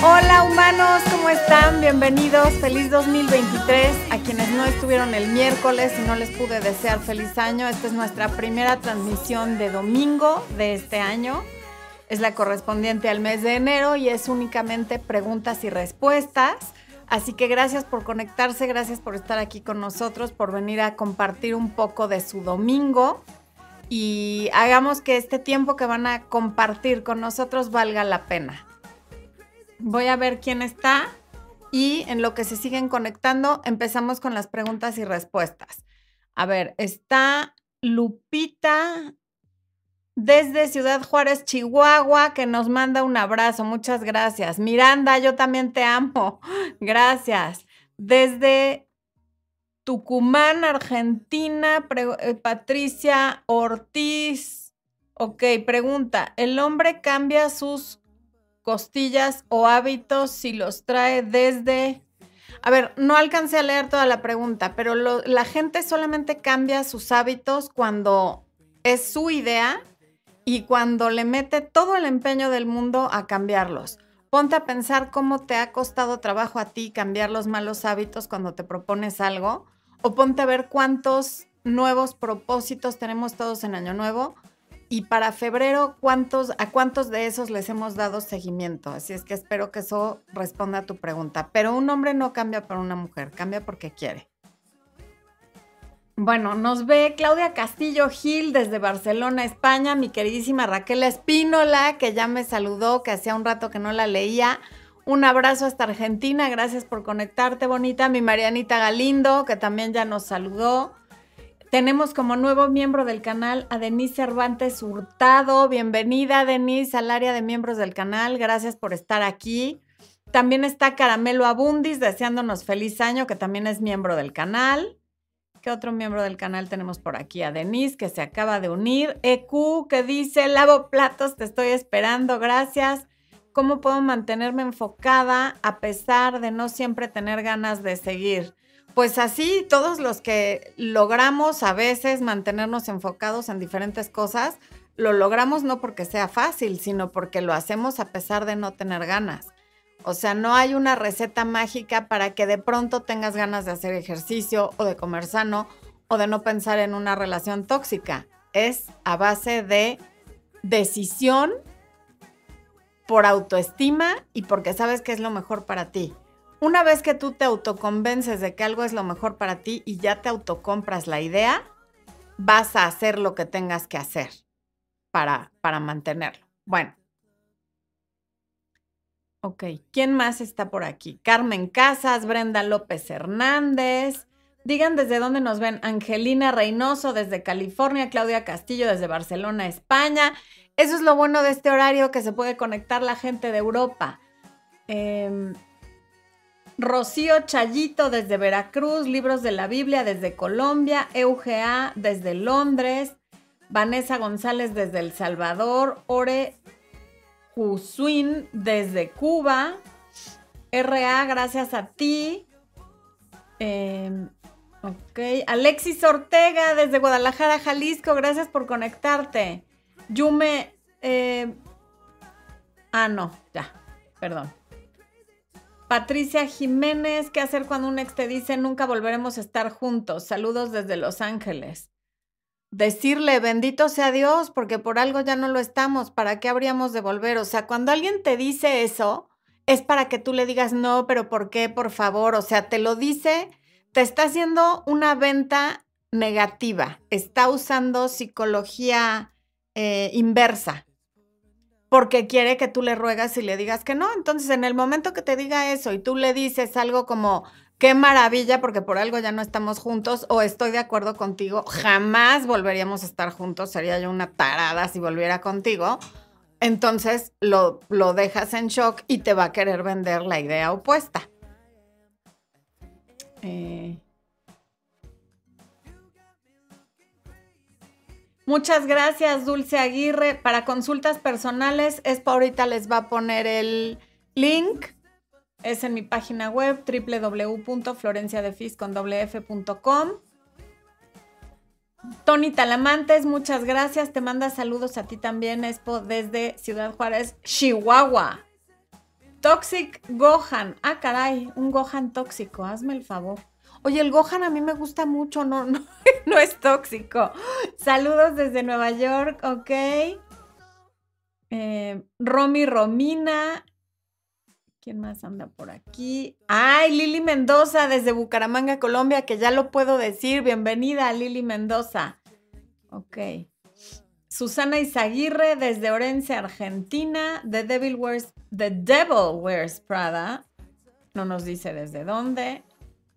Hola humanos, ¿cómo están? Bienvenidos, feliz 2023. A quienes no estuvieron el miércoles y no les pude desear feliz año, esta es nuestra primera transmisión de domingo de este año. Es la correspondiente al mes de enero y es únicamente preguntas y respuestas. Así que gracias por conectarse, gracias por estar aquí con nosotros, por venir a compartir un poco de su domingo y hagamos que este tiempo que van a compartir con nosotros valga la pena. Voy a ver quién está y en lo que se siguen conectando empezamos con las preguntas y respuestas. A ver, está Lupita desde Ciudad Juárez, Chihuahua, que nos manda un abrazo. Muchas gracias. Miranda, yo también te amo. Gracias. Desde Tucumán, Argentina, eh, Patricia Ortiz. Ok, pregunta, ¿el hombre cambia sus costillas o hábitos si los trae desde... A ver, no alcancé a leer toda la pregunta, pero la gente solamente cambia sus hábitos cuando es su idea y cuando le mete todo el empeño del mundo a cambiarlos. Ponte a pensar cómo te ha costado trabajo a ti cambiar los malos hábitos cuando te propones algo, o ponte a ver cuántos nuevos propósitos tenemos todos en Año Nuevo y para febrero, ¿cuántos, ¿a cuántos de esos les hemos dado seguimiento? Así es que espero que eso responda a tu pregunta. Pero un hombre no cambia por una mujer, cambia porque quiere. Bueno, nos ve Claudia Castillo Gil desde Barcelona, España, mi queridísima Raquel Espínola, que ya me saludó, que hacía un rato que no la leía. Un abrazo hasta Argentina, gracias por conectarte, bonita. Mi Marianita Galindo, que también ya nos saludó. Tenemos como nuevo miembro del canal a Denise Cervantes Hurtado. Bienvenida, Denise, al área de miembros del canal. Gracias por estar aquí. También está Caramelo Abundis deseándonos feliz año, que también es miembro del canal. ¿Qué otro miembro del canal tenemos por aquí? A Denise, que se acaba de unir. EQ, que dice, lavo platos, te estoy esperando, gracias. ¿Cómo puedo mantenerme enfocada a pesar de no siempre tener ganas de seguir? Pues así todos los que logramos a veces mantenernos enfocados en diferentes cosas, lo logramos no porque sea fácil, sino porque lo hacemos a pesar de no tener ganas. O sea, no hay una receta mágica para que de pronto tengas ganas de hacer ejercicio o de comer sano o de no pensar en una relación tóxica. Es a base de decisión por autoestima y porque sabes que es lo mejor para ti. Una vez que tú te autoconvences de que algo es lo mejor para ti y ya te autocompras la idea, vas a hacer lo que tengas que hacer para, para mantenerlo. Bueno. Ok, ¿quién más está por aquí? Carmen Casas, Brenda López Hernández. Digan desde dónde nos ven. Angelina Reynoso desde California, Claudia Castillo desde Barcelona, España. Eso es lo bueno de este horario que se puede conectar la gente de Europa. Eh, Rocío Chayito desde Veracruz, Libros de la Biblia desde Colombia, EUGA desde Londres, Vanessa González desde El Salvador, Ore Jusuin desde Cuba, RA, gracias a ti. Ok, Alexis Ortega desde Guadalajara, Jalisco, gracias por conectarte. Yume, eh, ah, no, ya, perdón. Patricia Jiménez, ¿qué hacer cuando un ex te dice nunca volveremos a estar juntos? Saludos desde Los Ángeles. Decirle, bendito sea Dios, porque por algo ya no lo estamos, ¿para qué habríamos de volver? O sea, cuando alguien te dice eso, es para que tú le digas, no, pero ¿por qué? Por favor, o sea, te lo dice, te está haciendo una venta negativa, está usando psicología eh, inversa porque quiere que tú le ruegas y le digas que no. Entonces, en el momento que te diga eso y tú le dices algo como, qué maravilla, porque por algo ya no estamos juntos, o estoy de acuerdo contigo, jamás volveríamos a estar juntos, sería yo una tarada si volviera contigo. Entonces lo, lo dejas en shock y te va a querer vender la idea opuesta. Eh, Muchas gracias, Dulce Aguirre. Para consultas personales, es ahorita les va a poner el link. Es en mi página web www.florenciadefis.com. Tony Talamantes, muchas gracias. Te manda saludos a ti también, Expo, desde Ciudad Juárez, Chihuahua. Toxic Gohan. Ah, caray, un Gohan tóxico, hazme el favor. Oye, el Gohan a mí me gusta mucho, no, es tóxico. Saludos desde Nueva York, ok. Eh, Romy Romina. ¿Quién más anda por aquí? Ay, Lili Mendoza desde Bucaramanga, Colombia, que ya lo puedo decir. Bienvenida, Lili Mendoza. Ok. Susana Izaguirre desde Orense, Argentina. The Devil Wears, The Devil Wears Prada. No nos dice desde dónde.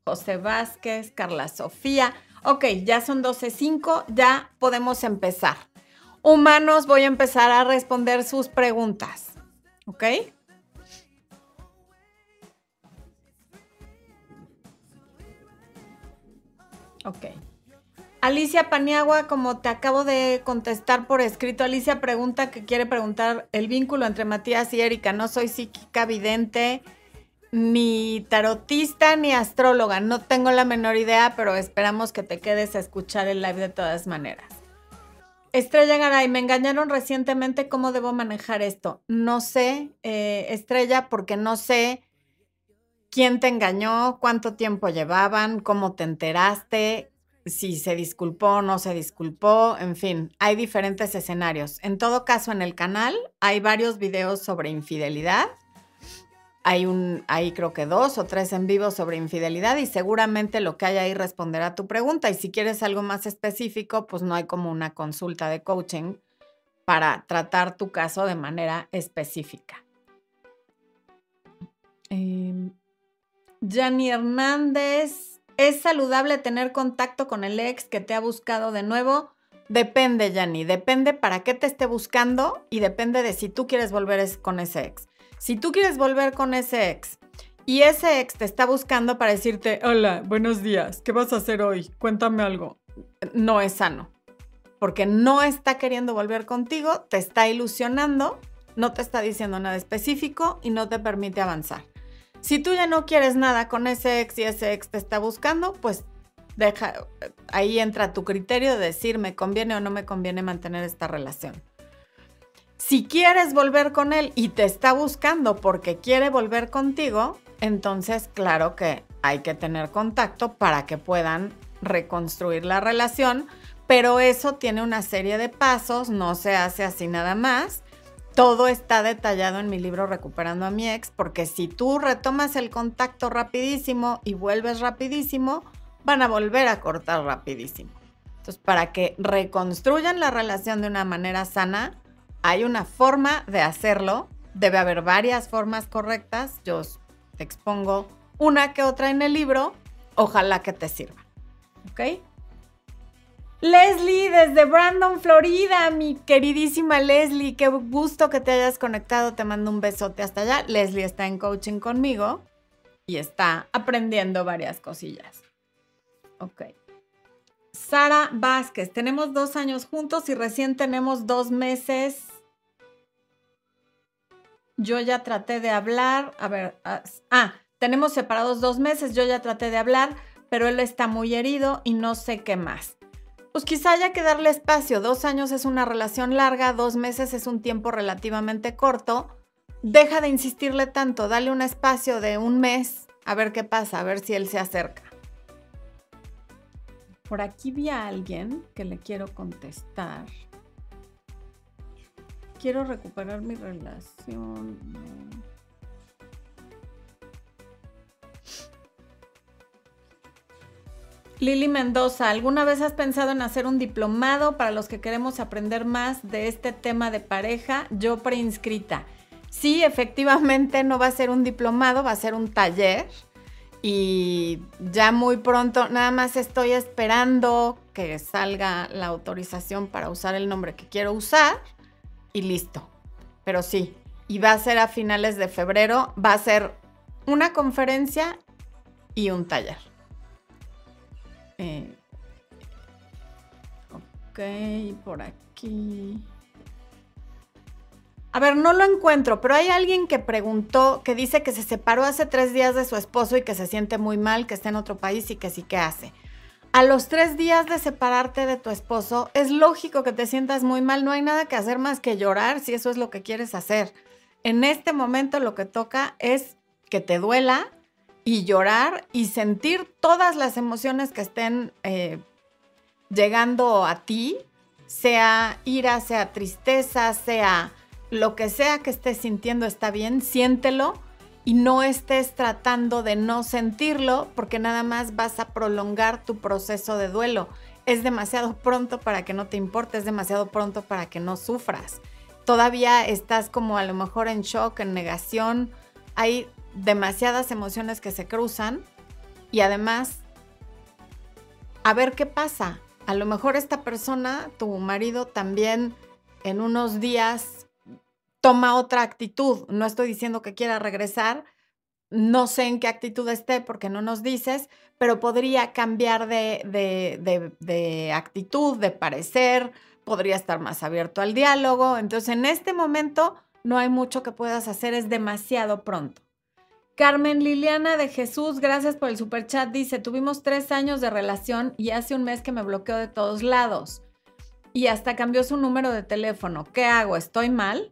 José Vázquez, Carla Sofía. Ok, ya son 12.05, ya podemos empezar. Humanos, voy a empezar a responder sus preguntas. ¿Ok? Ok. Alicia Paniagua, como te acabo de contestar por escrito, Alicia pregunta que quiere preguntar el vínculo entre Matías y Erika. No soy psíquica vidente, ni tarotista, ni astróloga. No tengo la menor idea, pero esperamos que te quedes a escuchar el live de todas maneras. Estrella Garay, me engañaron recientemente, ¿cómo debo manejar esto? No sé, eh, Estrella, porque no sé quién te engañó, cuánto tiempo llevaban, cómo te enteraste, si se disculpó o no se disculpó, en fin, hay diferentes escenarios. En todo caso, en el canal hay varios videos sobre infidelidad. Hay un, hay creo que dos o tres en vivo sobre infidelidad y seguramente lo que hay ahí responderá a tu pregunta. Y si quieres algo más específico, pues no hay como una consulta de coaching para tratar tu caso de manera específica. Eh, Hernández ¿Es saludable tener contacto con el ex que te ha buscado de nuevo? Depende, Yanni, depende para qué te esté buscando y depende de si tú quieres volver con ese ex. Si tú quieres volver con ese ex y ese ex te está buscando para decirte, hola, buenos días, ¿qué vas a hacer hoy? Cuéntame algo. No es sano, porque no está queriendo volver contigo, te está ilusionando, no te está diciendo nada específico y no te permite avanzar. Si tú ya no quieres nada con ese ex y ese ex te está buscando, pues deja, ahí entra tu criterio de decir me conviene o no me conviene mantener esta relación. Si quieres volver con él y te está buscando porque quiere volver contigo, entonces claro que hay que tener contacto para que puedan reconstruir la relación, pero eso tiene una serie de pasos, no se hace así nada más todo está detallado en mi libro Recuperando a mi ex, porque si tú retomas el contacto rapidísimo y vuelves rapidísimo, van a volver a cortar rapidísimo. Entonces, para que reconstruyan la relación de una manera sana, hay una forma de hacerlo. Debe haber varias formas correctas. Yo te expongo una que otra en el libro. Ojalá que te sirva. ¿Ok? Leslie desde Brandon, Florida, mi queridísima Leslie, qué gusto que te hayas conectado, te mando un besote hasta allá. Leslie está en coaching conmigo y está aprendiendo varias cosillas. Ok. Sara Vázquez, tenemos dos años juntos y recién tenemos dos meses. Yo ya traté de hablar, a ver, ah, ah tenemos separados dos meses, yo ya traté de hablar, pero él está muy herido y no sé qué más pues quizá haya que darle espacio. Dos años es una relación larga, dos meses es un tiempo relativamente corto. Deja de insistirle tanto, dale un espacio de un mes a ver qué pasa, a ver si él se acerca. Por aquí vi a alguien que le quiero contestar. Quiero recuperar mi relación. Lili Mendoza, ¿alguna vez has pensado en hacer un diplomado para los que queremos aprender más de este tema de pareja? Yo preinscrita. Sí, efectivamente no va a ser un diplomado, va a ser un taller. Y ya muy pronto, nada más estoy esperando que salga la autorización para usar el nombre que quiero usar y listo. Pero sí, y va a ser a finales de febrero, va a ser una conferencia y un taller. Eh, ok, por aquí. A ver, no lo encuentro, pero hay alguien que preguntó, que dice que se separó hace tres días de su esposo y que se siente muy mal, que está en otro país y que sí que hace. A los tres días de separarte de tu esposo, es lógico que te sientas muy mal, no hay nada que hacer más que llorar si eso es lo que quieres hacer. En este momento lo que toca es que te duela y llorar y sentir todas las emociones que estén eh, llegando a ti, sea ira, sea tristeza, sea lo que sea que estés sintiendo está bien, siéntelo y no estés tratando de no sentirlo porque nada más vas a prolongar tu proceso de duelo. Es demasiado pronto para que no te importe, es demasiado pronto para que no sufras. Todavía estás como a lo mejor en shock, en negación. Hay demasiadas emociones que se cruzan y además, a ver qué pasa. A lo mejor esta persona, tu marido, también en unos días toma otra actitud. No estoy diciendo que quiera regresar, no sé en qué actitud esté porque no nos dices, pero podría cambiar de, de, actitud, de parecer, podría estar más abierto al diálogo. Entonces, en este momento no hay mucho que puedas hacer, es demasiado pronto. Carmen Liliana de Jesús, gracias por el super chat. Dice: Tuvimos tres años de relación y hace un mes que me bloqueó de todos lados. Y hasta cambió su número de teléfono. ¿Qué hago? ¿Estoy mal?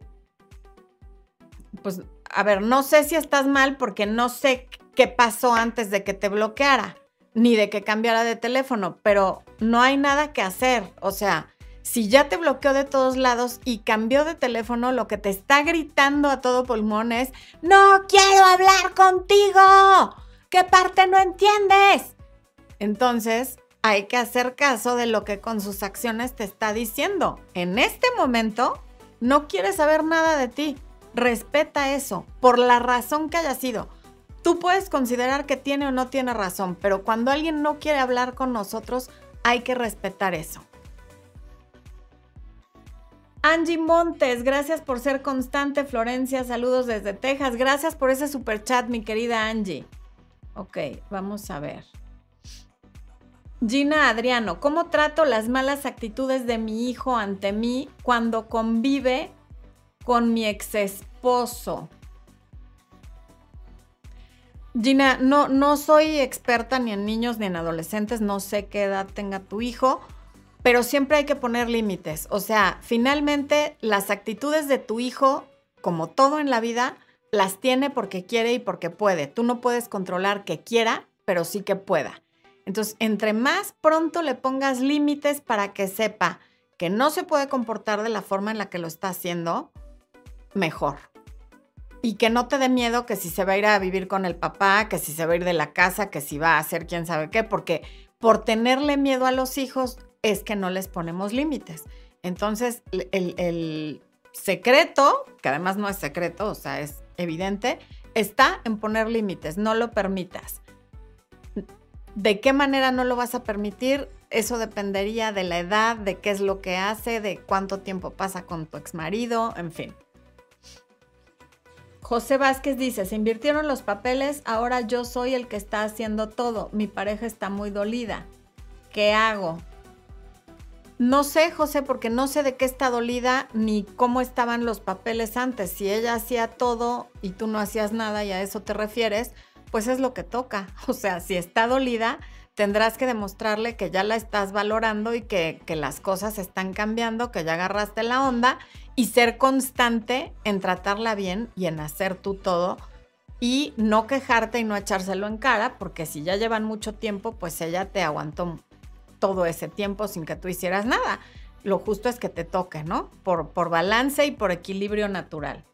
Pues, a ver, no sé si estás mal porque no sé qué pasó antes de que te bloqueara, ni de que cambiara de teléfono, pero no hay nada que hacer. O sea, si ya te bloqueó de todos lados y cambió de teléfono, lo que te está gritando a todo pulmón es, no quiero hablar contigo. ¿Qué parte no entiendes? Entonces, hay que hacer caso de lo que con sus acciones te está diciendo. En este momento, no quiere saber nada de ti respeta eso, por la razón que haya sido. Tú puedes considerar que tiene o no tiene razón, pero cuando alguien no quiere hablar con nosotros, hay que respetar eso. Angie Montes, gracias por ser constante. Florencia, saludos desde Texas. Gracias por ese super chat, mi querida Angie. Ok, vamos a ver. Gina Adriano, ¿cómo trato las malas actitudes de mi hijo ante mí cuando convive con mi ex esposo. Gina, no, no soy experta ni en niños ni en adolescentes, no sé qué edad tenga tu hijo, pero siempre hay que poner límites. O sea, finalmente las actitudes de tu hijo, como todo en la vida, las tiene porque quiere y porque puede. Tú no puedes controlar que quiera, pero sí que pueda. Entonces, entre más pronto le pongas límites para que sepa que no se puede comportar de la forma en la que lo está haciendo, mejor. Y que no te dé miedo que si se va a ir a vivir con el papá, que si se va a ir de la casa, que si va a hacer quién sabe qué, porque por tenerle miedo a los hijos es que no les ponemos límites. Entonces, el, el secreto, que además no es secreto, o sea, es evidente, está en poner límites, no lo permitas. ¿De qué manera no lo vas a permitir? Eso dependería de la edad, de qué es lo que hace, de cuánto tiempo pasa con tu ex marido, en fin. José Vázquez dice, se invirtieron los papeles, ahora yo soy el que está haciendo todo, mi pareja está muy dolida. ¿Qué hago? No sé, José, porque no sé de qué está dolida ni cómo estaban los papeles antes. Si ella hacía todo y tú no hacías nada y a eso te refieres, pues es lo que toca. O sea, si está dolida, tendrás que demostrarle que ya la estás valorando y que, que las cosas están cambiando, que ya agarraste la onda y ser constante en tratarla bien y en hacer tú todo y no quejarte y no echárselo en cara, porque si ya llevan mucho tiempo, pues ella te aguantó todo ese tiempo sin que tú hicieras nada. Lo justo es que te toque, ¿no? Por, por balance y por equilibrio natural.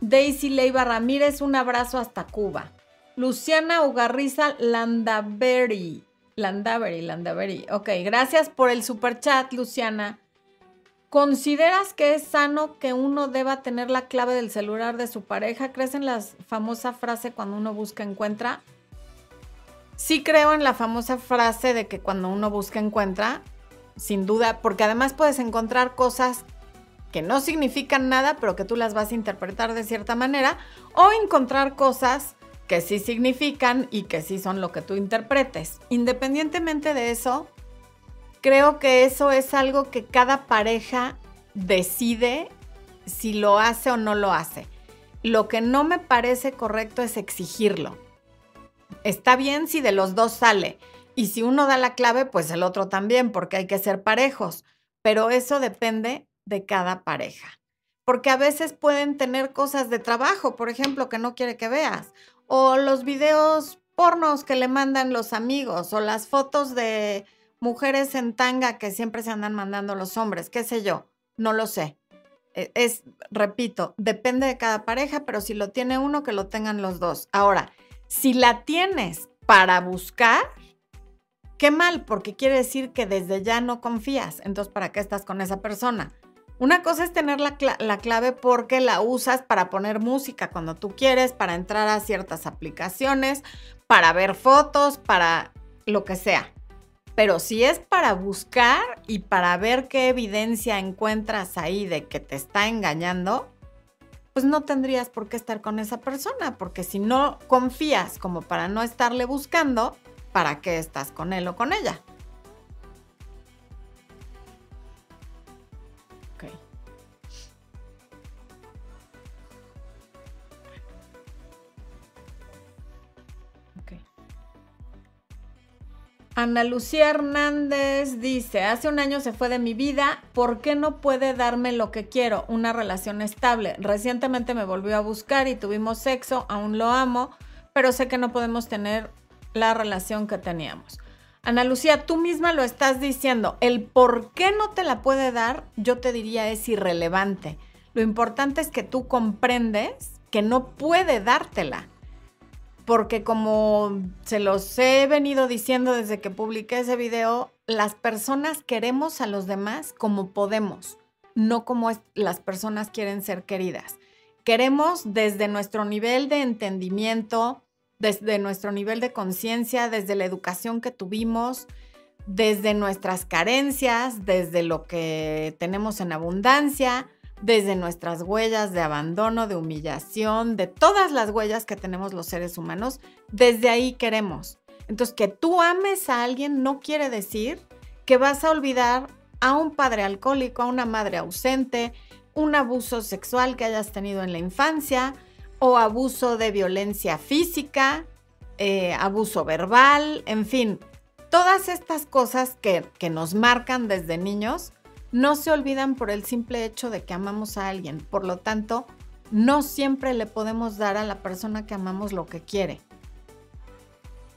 Daisy Leiva Ramírez, un abrazo hasta Cuba. Luciana Ugarriza Landaberry. Landaberry, Landaberry. Ok, gracias por el super chat, Luciana. ¿Consideras que es sano que uno deba tener la clave del celular de su pareja? ¿Crees en la famosa frase cuando uno busca encuentra? Sí creo en la famosa frase de que cuando uno busca encuentra, sin duda, porque además puedes encontrar cosas que no significan nada, pero que tú las vas a interpretar de cierta manera, o encontrar cosas que sí significan y que sí son lo que tú interpretes. Independientemente de eso, creo que eso es algo que cada pareja decide si lo hace o no lo hace. Lo que no me parece correcto es exigirlo. Está bien si de los dos sale y si uno da la clave, pues el otro también, porque hay que ser parejos, pero eso depende de cada pareja. porque a veces pueden tener cosas de trabajo, por ejemplo, que no quiere que veas, o los videos pornos que le mandan los amigos, o las fotos de mujeres en tanga que siempre se andan mandando los hombres, qué sé yo, no lo sé. E, es, repito, depende de cada pareja, pero si lo tiene uno, que lo tengan los dos. Ahora, si la tienes para buscar, qué mal, porque quiere decir que desde ya no confías. Entonces, ¿para qué estás con esa persona? Una cosa es tener la, la, clave porque la usas para poner música cuando tú quieres, para entrar a ciertas aplicaciones, para ver fotos, para lo que sea. Pero si es para buscar y para ver qué evidencia encuentras ahí de que te está engañando, pues no tendrías por qué estar con esa persona, porque si no confías como para no estarle buscando, ¿para qué estás con él o con ella? Ana Lucía Hernández dice, hace un año se fue de mi vida, ¿por qué no puede darme lo que quiero? Una relación estable. Recientemente me volvió a buscar y tuvimos sexo, aún lo amo, pero sé que no podemos tener la relación que teníamos. Ana Lucía, tú misma lo estás diciendo, el por qué no te la puede dar, yo te diría es irrelevante. Lo importante es que tú comprendes que no puede dártela porque como se los he venido diciendo desde que publiqué ese video, las personas queremos a los demás como podemos, no como las personas quieren ser queridas. Queremos desde nuestro nivel de entendimiento, desde nuestro nivel de conciencia, desde la educación que tuvimos, desde nuestras carencias, desde lo que tenemos en abundancia, desde nuestras huellas de abandono, de humillación, de todas las huellas que tenemos los seres humanos, desde ahí queremos. Entonces, que tú ames a alguien no quiere decir que vas a olvidar a un padre alcohólico, a una madre ausente, un abuso sexual que hayas tenido en la infancia o abuso de violencia física, eh, abuso verbal, en fin, todas estas cosas que, que nos marcan desde niños no se olvidan por el simple hecho de que amamos a alguien. Por lo tanto, no siempre le podemos dar a la persona que amamos lo que quiere.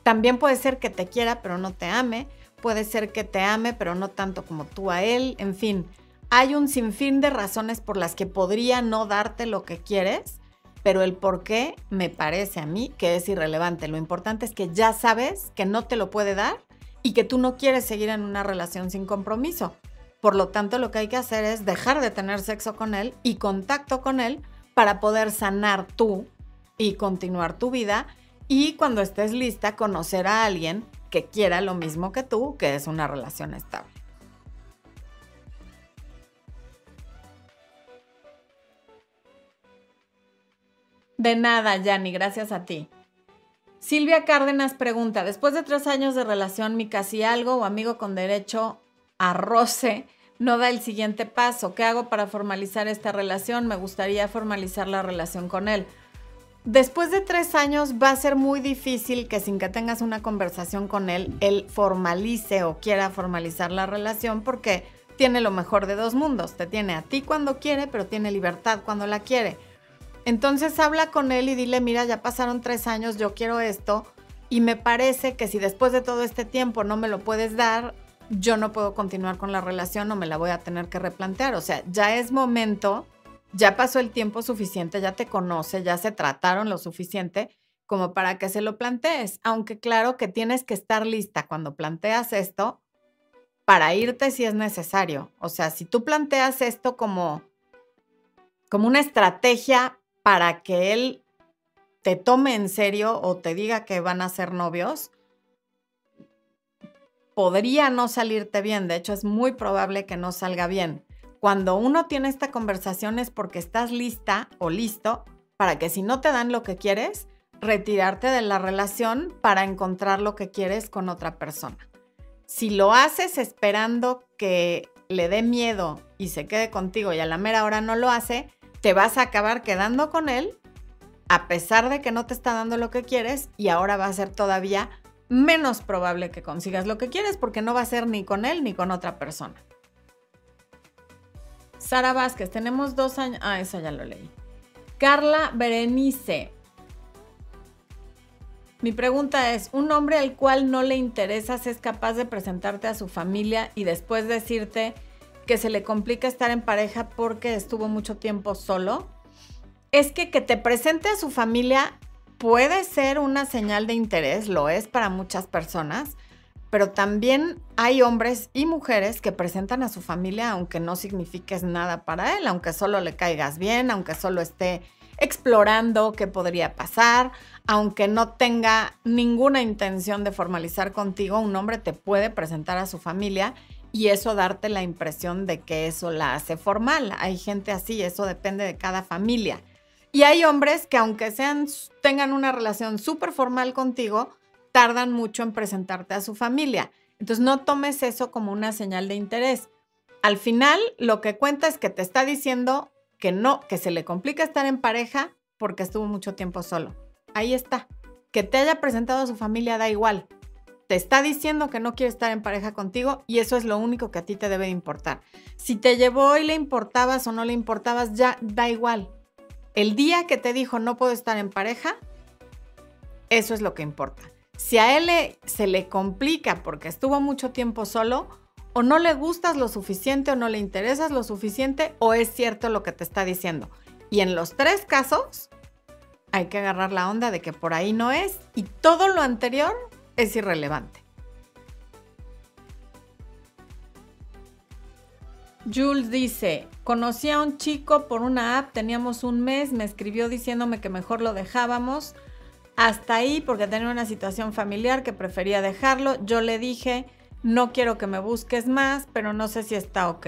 También puede ser que te quiera pero no te ame, puede ser que te ame pero no tanto como tú a él, en fin, hay un sinfín de razones por las que podría no darte lo que quieres, pero el por qué me parece a mí que es irrelevante. Lo importante es que ya sabes que no te lo puede dar y que tú no quieres seguir en una relación sin compromiso. Por lo tanto, lo que hay que hacer es dejar de tener sexo con él y contacto con él para poder sanar tú y continuar tu vida y cuando estés lista conocer a alguien que quiera lo mismo que tú, que es una relación estable. De nada, Yanni, gracias a ti. Silvia Cárdenas pregunta, después de tres años de relación, mi casi algo o amigo con derecho arroce no da el siguiente paso. ¿Qué hago para formalizar esta relación? Me gustaría formalizar la relación con él. Después de tres años va a ser muy difícil que sin que tengas una conversación con él, él formalice o quiera formalizar la relación porque tiene lo mejor de dos mundos. Te tiene a ti cuando quiere, pero tiene libertad cuando la quiere. Entonces habla con él y dile, mira, ya pasaron tres años, yo quiero esto. Y me parece que si después de todo este tiempo no me lo puedes dar, yo no puedo continuar con la relación o me la voy a tener que replantear. O sea, ya es momento, ya pasó el tiempo suficiente, ya te conoce, ya se trataron lo suficiente como para que se lo plantees. Aunque claro que tienes que estar lista cuando planteas esto para irte si es necesario. O sea, si tú planteas esto como, como una estrategia para que él te tome en serio o te diga que van a ser novios, podría no salirte bien, de hecho es muy probable que no salga bien. Cuando uno tiene esta conversación es porque estás lista o listo para que si no te dan lo que quieres, retirarte de la relación para encontrar lo que quieres con otra persona. Si lo haces esperando que le dé miedo y se quede contigo y a la mera hora no lo hace, te vas a acabar quedando con él a pesar de que no te está dando lo que quieres y ahora va a ser todavía menos probable que consigas lo que quieres porque no va a ser ni con él ni con otra persona. Sara Vázquez, tenemos dos años. Ah, esa ya lo leí. Carla Berenice. Mi pregunta es, ¿un hombre al cual no le interesas es capaz de presentarte a su familia y después decirte que se le complica estar en pareja porque estuvo mucho tiempo solo? Es que que te presente a su familia puede ser una señal de interés, lo es para muchas personas, pero también hay hombres y mujeres que presentan a su familia aunque no signifiques nada para él, aunque solo le caigas bien, aunque solo esté explorando qué podría pasar, aunque no tenga ninguna intención de formalizar contigo, un hombre te puede presentar a su familia y eso darte la impresión de que eso la hace formal. Hay gente así, eso depende de cada familia. Y hay hombres que aunque sean, tengan una relación súper formal contigo, tardan mucho en presentarte a su familia. Entonces no tomes eso como una señal de interés. Al final, lo que cuenta es que te está diciendo que no, que se le complica estar en pareja porque estuvo mucho tiempo solo. Ahí está. Que te haya presentado a su familia da igual. Te está diciendo que no quiere estar en pareja contigo y eso es lo único que a ti te debe importar. Si te llevó y le importabas o no le importabas, ya da igual. El día que te dijo no puedo estar en pareja, eso es lo que importa. Si a él se le complica porque estuvo mucho tiempo solo, o no le gustas lo suficiente o no le interesas lo suficiente, o es cierto lo que te está diciendo. Y en los tres casos, hay que agarrar la onda de que por ahí no es y todo lo anterior es irrelevante. Jules dice, conocí a un chico por una app, teníamos un mes, me escribió diciéndome que mejor lo dejábamos. Hasta ahí, porque tenía una situación familiar que prefería dejarlo, yo le dije, no quiero que me busques más, pero no sé si está ok.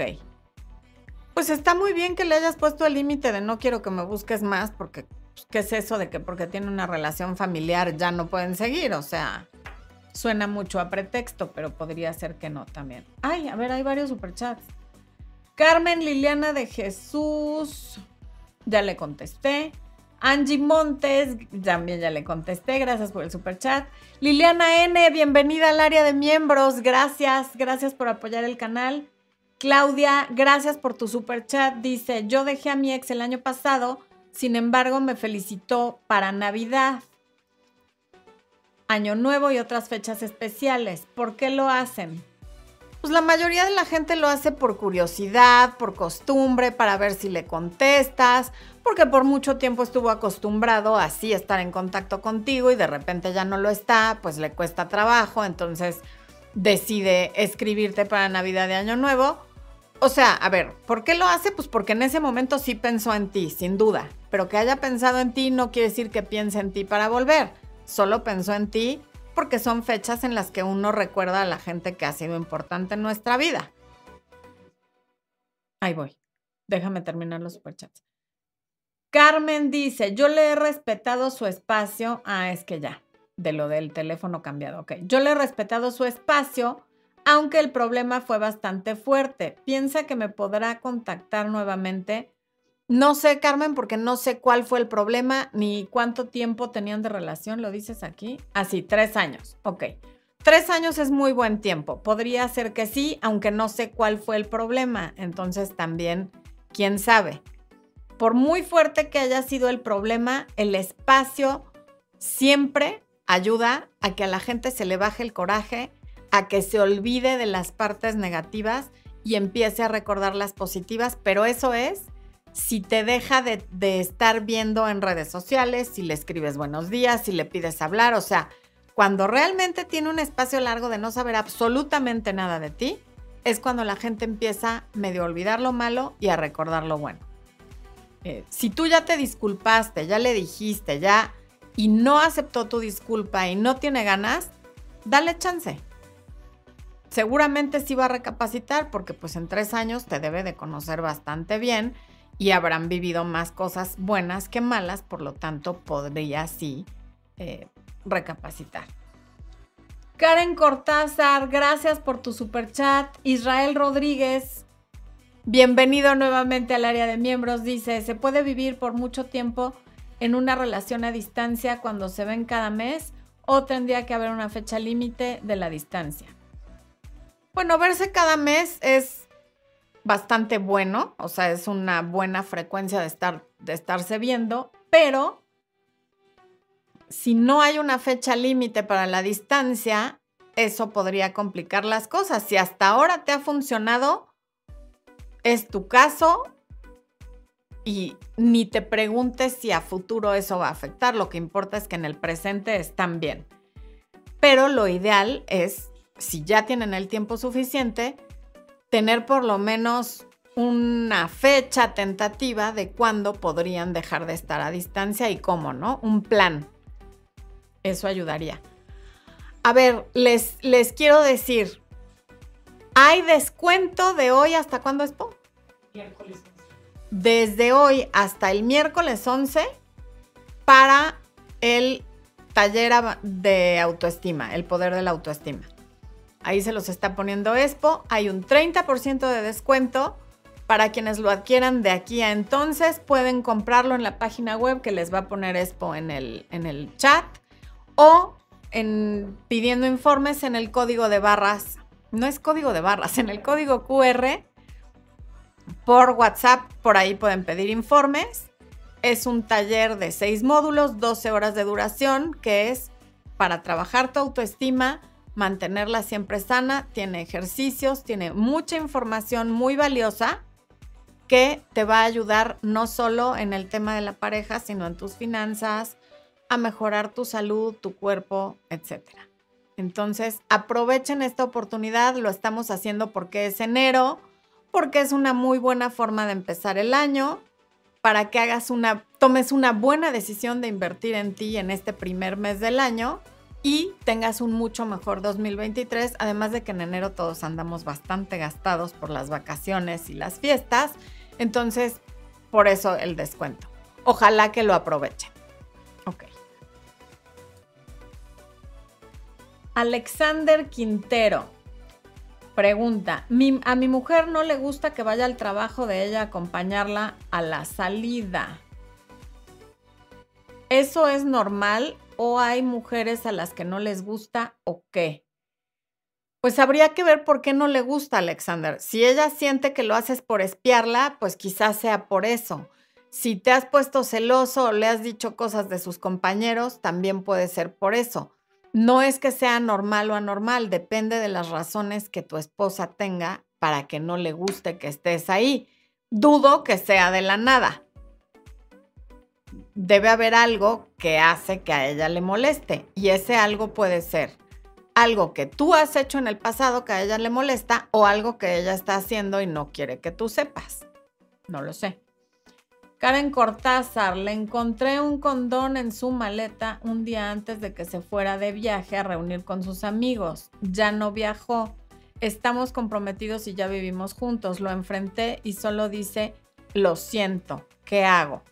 Pues está muy bien que le hayas puesto el límite de no quiero que me busques más, porque pues, ¿qué es eso de que porque tiene una relación familiar ya no pueden seguir? O sea, suena mucho a pretexto, pero podría ser que no también. Ay, a ver, hay varios superchats. Carmen Liliana de Jesús, ya le contesté. Angie Montes, también ya le contesté, gracias por el super chat. Liliana N, bienvenida al área de miembros, gracias, gracias por apoyar el canal. Claudia, gracias por tu super chat. Dice, yo dejé a mi ex el año pasado, sin embargo me felicitó para Navidad, Año Nuevo y otras fechas especiales. ¿Por qué lo hacen? Pues la mayoría de la gente lo hace por curiosidad, por costumbre, para ver si le contestas, porque por mucho tiempo estuvo acostumbrado a así estar en contacto contigo y de repente ya no lo está, pues le cuesta trabajo, entonces decide escribirte para Navidad de Año Nuevo. O sea, a ver, ¿por qué lo hace? Pues porque en ese momento sí pensó en ti, sin duda, pero que haya pensado en ti no quiere decir que piense en ti para volver, solo pensó en ti porque son fechas en las que uno recuerda a la gente que ha sido importante en nuestra vida. Ahí voy. Déjame terminar los superchats. Carmen dice, yo le he respetado su espacio. Ah, es que ya, de lo del teléfono cambiado. Ok, yo le he respetado su espacio, aunque el problema fue bastante fuerte. Piensa que me podrá contactar nuevamente no sé, Carmen, porque no sé cuál fue el problema ni cuánto tiempo tenían de relación, ¿lo dices aquí? Así, ah, tres años. Ok. Tres años es muy buen tiempo. Podría ser que sí, aunque no sé cuál fue el problema. Entonces también, quién sabe. Por muy fuerte que haya sido el problema, el espacio siempre ayuda a que a la gente se le baje el coraje, a que se olvide de las partes negativas y empiece a recordar las positivas, pero eso es si te deja de, estar viendo en redes sociales, si le escribes buenos días, si le pides hablar, o sea, cuando realmente tiene un espacio largo de no saber absolutamente nada de ti, es cuando la gente empieza medio a olvidar lo malo y a recordar lo bueno. Eh, si tú ya te disculpaste, ya le dijiste, ya, y no aceptó tu disculpa y no tiene ganas, dale chance. Seguramente sí va a recapacitar porque pues en tres años te debe de conocer bastante bien y habrán vivido más cosas buenas que malas, por lo tanto podría así eh, recapacitar. Karen Cortázar, gracias por tu super chat. Israel Rodríguez, bienvenido nuevamente al área de miembros. Dice, ¿se puede vivir por mucho tiempo en una relación a distancia cuando se ven cada mes o tendría que haber una fecha límite de la distancia? Bueno, verse cada mes es bastante bueno, o sea, es una buena frecuencia de, estar, de estarse viendo, pero si no hay una fecha límite para la distancia, eso podría complicar las cosas. Si hasta ahora te ha funcionado, es tu caso y ni te preguntes si a futuro eso va a afectar. Lo que importa es que en el presente están bien. Pero lo ideal es, si ya tienen el tiempo suficiente, tener por lo menos una fecha tentativa de cuándo podrían dejar de estar a distancia y cómo, ¿no? Un plan. Eso ayudaría. A ver, les, les quiero decir, hay descuento de hoy hasta cuándo es? Miércoles 11. Desde hoy hasta el miércoles 11 para el taller de autoestima, el poder de la autoestima. Ahí se los está poniendo Expo. Hay un 30% de descuento. Para quienes lo adquieran de aquí a entonces, pueden comprarlo en la página web que les va a poner Expo en el, en el chat o en, pidiendo informes en el código de barras. No es código de barras, en el código QR por WhatsApp. Por ahí pueden pedir informes. Es un taller de seis módulos, 12 horas de duración, que es para trabajar tu autoestima mantenerla siempre sana, tiene ejercicios, tiene mucha información muy valiosa que te va a ayudar no solo en el tema de la pareja, sino en tus finanzas, a mejorar tu salud, tu cuerpo, etc. Entonces, aprovechen esta oportunidad, lo estamos haciendo porque es enero, porque es una muy buena forma de empezar el año, para que hagas una, tomes una buena decisión de invertir en ti en este primer mes del año y tengas un mucho mejor 2023, además de que en enero todos andamos bastante gastados por las vacaciones y las fiestas, entonces por eso el descuento. Ojalá que lo aprovechen. Ok. Alexander Quintero pregunta, a mi mujer no le gusta que vaya al trabajo de ella a acompañarla a la salida. ¿Eso es normal o hay mujeres a las que no les gusta o qué? Pues habría que ver por qué no le gusta Alexander. Si ella siente que lo haces por espiarla, pues quizás sea por eso. Si te has puesto celoso o le has dicho cosas de sus compañeros, también puede ser por eso. No es que sea normal o anormal, depende de las razones que tu esposa tenga para que no le guste que estés ahí. Dudo que sea de la nada debe haber algo que hace que a ella le moleste. Y ese algo puede ser algo que tú has hecho en el pasado que a ella le molesta o algo que ella está haciendo y no quiere que tú sepas. No lo sé. Karen Cortázar, le encontré un condón en su maleta un día antes de que se fuera de viaje a reunir con sus amigos. Ya no viajó. Estamos comprometidos y ya vivimos juntos. Lo enfrenté y solo dice, lo siento, ¿qué hago?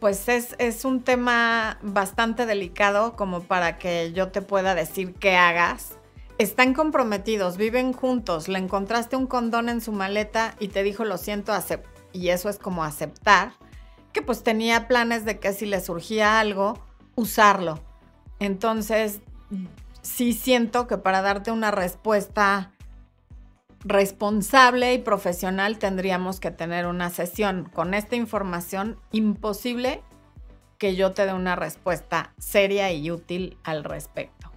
Pues es, un tema bastante delicado como para que yo te pueda decir qué hagas. Están comprometidos, viven juntos, le encontraste un condón en su maleta y te dijo lo siento, y eso es como aceptar, que pues tenía planes de que si le surgía algo, usarlo. Entonces, sí siento que para darte una respuesta responsable y profesional tendríamos que tener una sesión. Con esta información, imposible que yo te dé una respuesta seria y útil al respecto.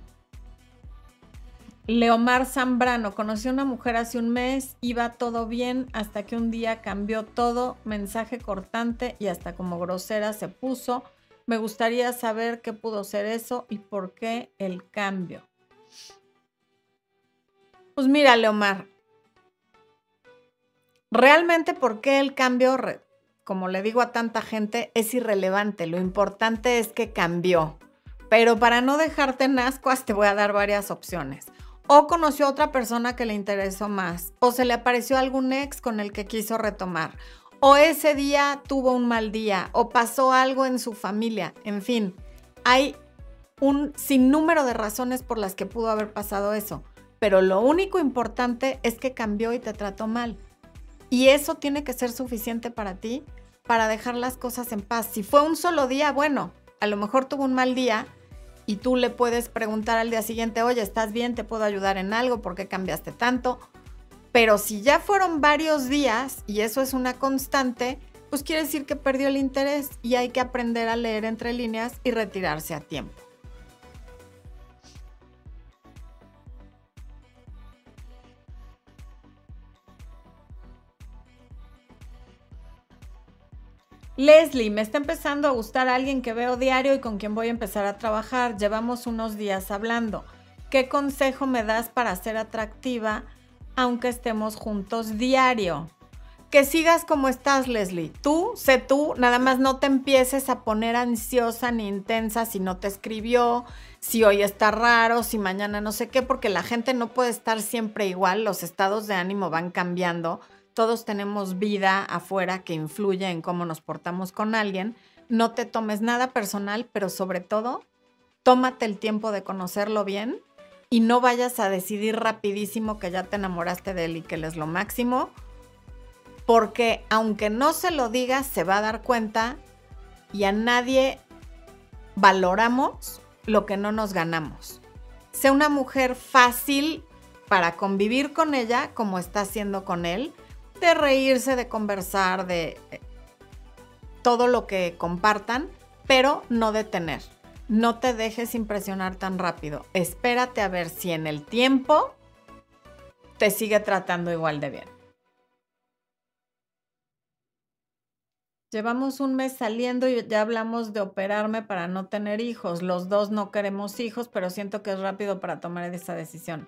Leomar Zambrano, conocí a una mujer hace un mes, iba todo bien hasta que un día cambió todo, mensaje cortante y hasta como grosera se puso. Me gustaría saber qué pudo ser eso y por qué el cambio. Pues mira, Leomar, realmente por qué el cambio, como le digo a tanta gente, es irrelevante. Lo importante es que cambió. Pero para no dejarte en ascuas, te voy a dar varias opciones. O conoció a otra persona que le interesó más. O se le apareció algún ex con el que quiso retomar. O ese día tuvo un mal día. O pasó algo en su familia. En fin, hay un sinnúmero de razones por las que pudo haber pasado eso. Pero lo único importante es que cambió y te trató mal. Y eso tiene que ser suficiente para ti para dejar las cosas en paz. Si fue un solo día, bueno, a lo mejor tuvo un mal día y tú le puedes preguntar al día siguiente, oye, ¿estás bien? ¿Te puedo ayudar en algo? ¿Por qué cambiaste tanto? Pero si ya fueron varios días y eso es una constante, pues quiere decir que perdió el interés y hay que aprender a leer entre líneas y retirarse a tiempo. Leslie, me está empezando a gustar alguien que veo diario y con quien voy a empezar a trabajar. Llevamos unos días hablando. ¿Qué consejo me das para ser atractiva aunque estemos juntos diario? Que sigas como estás, Leslie. Tú, sé tú, nada más no te empieces a poner ansiosa ni intensa si no te escribió, si hoy está raro, si mañana no sé qué, porque la gente no puede estar siempre igual, los estados de ánimo van cambiando todos tenemos vida afuera que influye en cómo nos portamos con alguien. No te tomes nada personal, pero sobre todo, tómate el tiempo de conocerlo bien y no vayas a decidir rapidísimo que ya te enamoraste de él y que él es lo máximo, porque aunque no se lo digas, se va a dar cuenta y a nadie valoramos lo que no nos ganamos. Sé una mujer fácil para convivir con ella como está haciendo con él de reírse, de conversar, de eh, todo lo que compartan, pero no detener. No te dejes impresionar tan rápido. Espérate a ver si en el tiempo te sigue tratando igual de bien. Llevamos un mes saliendo y ya hablamos de operarme para no tener hijos. Los dos no queremos hijos, pero siento que es rápido para tomar esa decisión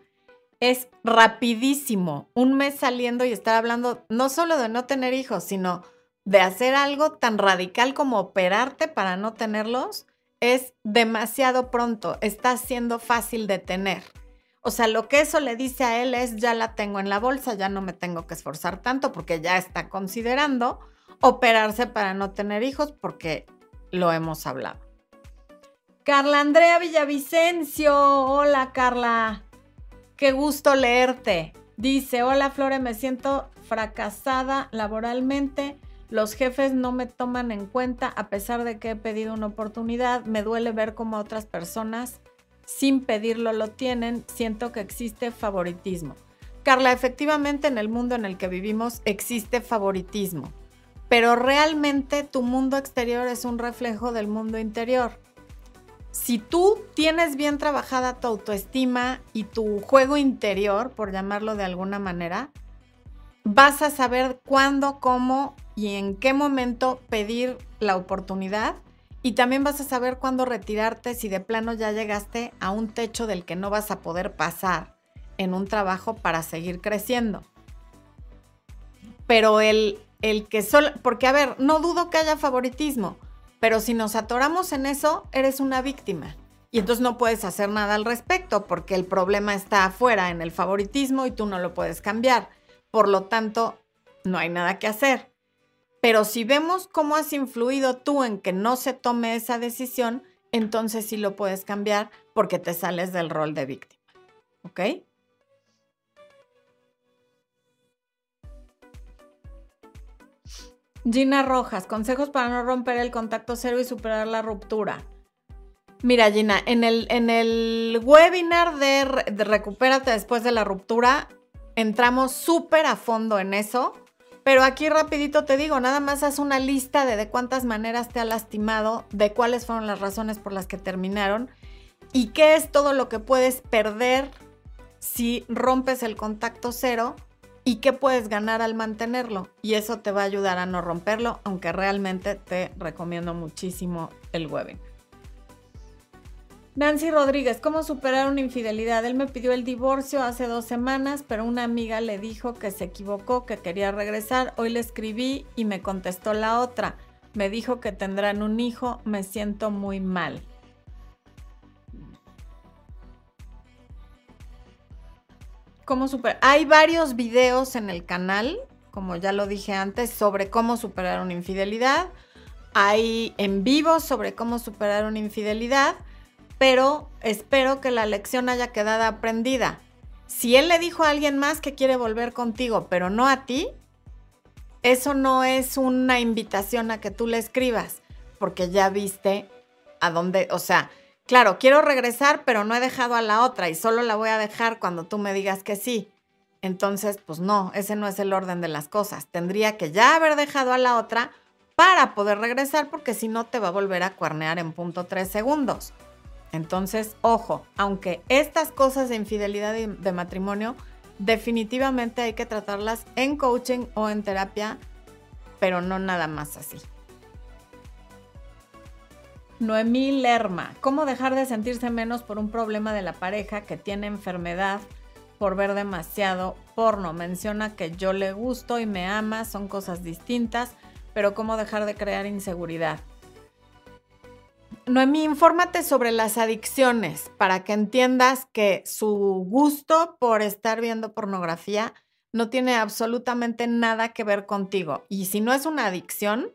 es rapidísimo. Un mes saliendo y estar hablando no solo de no tener hijos, sino de hacer algo tan radical como operarte para no tenerlos, es demasiado pronto. Está siendo fácil de tener. O sea, lo que eso le dice a él es, ya la tengo en la bolsa, ya no me tengo que esforzar tanto porque ya está considerando operarse para no tener hijos porque lo hemos hablado. Carla Andrea Villavicencio, hola Carla. Qué gusto leerte. Dice, hola Flore, me siento fracasada laboralmente. Los jefes no me toman en cuenta a pesar de que he pedido una oportunidad. Me duele ver cómo otras personas sin pedirlo lo tienen. Siento que existe favoritismo. Carla, efectivamente en el mundo en el que vivimos existe favoritismo, pero realmente tu mundo exterior es un reflejo del mundo interior si tú tienes bien trabajada tu autoestima y tu juego interior, por llamarlo de alguna manera, vas a saber cuándo, cómo y en qué momento pedir la oportunidad y también vas a saber cuándo retirarte si de plano ya llegaste a un techo del que no vas a poder pasar en un trabajo para seguir creciendo. Pero el, el que solo, porque a ver, no dudo que haya favoritismo, pero si nos atoramos en eso, eres una víctima. Y entonces no puedes hacer nada al respecto porque el problema está afuera en el favoritismo y tú no lo puedes cambiar. Por lo tanto, no hay nada que hacer. Pero si vemos cómo has influido tú en que no se tome esa decisión, entonces sí lo puedes cambiar porque te sales del rol de víctima. ¿Ok? Gina Rojas, consejos para no romper el contacto cero y superar la ruptura. Mira, Gina, en el, en el webinar de, Recupérate después de la ruptura, entramos súper a fondo en eso. Pero aquí rapidito te digo, nada más haz una lista de de cuántas maneras te ha lastimado, de cuáles fueron las razones por las que terminaron y qué es todo lo que puedes perder si rompes el contacto cero y qué puedes ganar al mantenerlo. Y eso te va a ayudar a no romperlo, aunque realmente te recomiendo muchísimo el webinar. Nancy Rodríguez, ¿cómo superar una infidelidad? Él me pidió el divorcio hace dos semanas, pero una amiga le dijo que se equivocó, que quería regresar. Hoy le escribí y me contestó la otra. Me dijo que tendrán un hijo, me siento muy mal. Cómo superar. Hay varios videos en el canal, como ya lo dije antes, sobre cómo superar una infidelidad. Hay en vivo sobre cómo superar una infidelidad, pero espero que la lección haya quedado aprendida. Si él le dijo a alguien más que quiere volver contigo, pero no a ti, eso no es una invitación a que tú le escribas, porque ya viste a dónde, o sea, claro, quiero regresar, pero no he dejado a la otra y solo la voy a dejar cuando tú me digas que sí. Entonces, pues no, ese no es el orden de las cosas. Tendría que ya haber dejado a la otra para poder regresar, porque si no te va a volver a cuarnear en punto tres segundos. Entonces, ojo, aunque estas cosas de infidelidad de matrimonio definitivamente hay que tratarlas en coaching o en terapia, pero no nada más así. Noemí Lerma, ¿cómo dejar de sentirse menos por un problema de la pareja que tiene enfermedad por ver demasiado porno? Menciona que yo le gusto y me ama, son cosas distintas, pero ¿cómo dejar de crear inseguridad? Noemí, infórmate sobre las adicciones para que entiendas que su gusto por estar viendo pornografía no tiene absolutamente nada que ver contigo. Y si no es una adicción,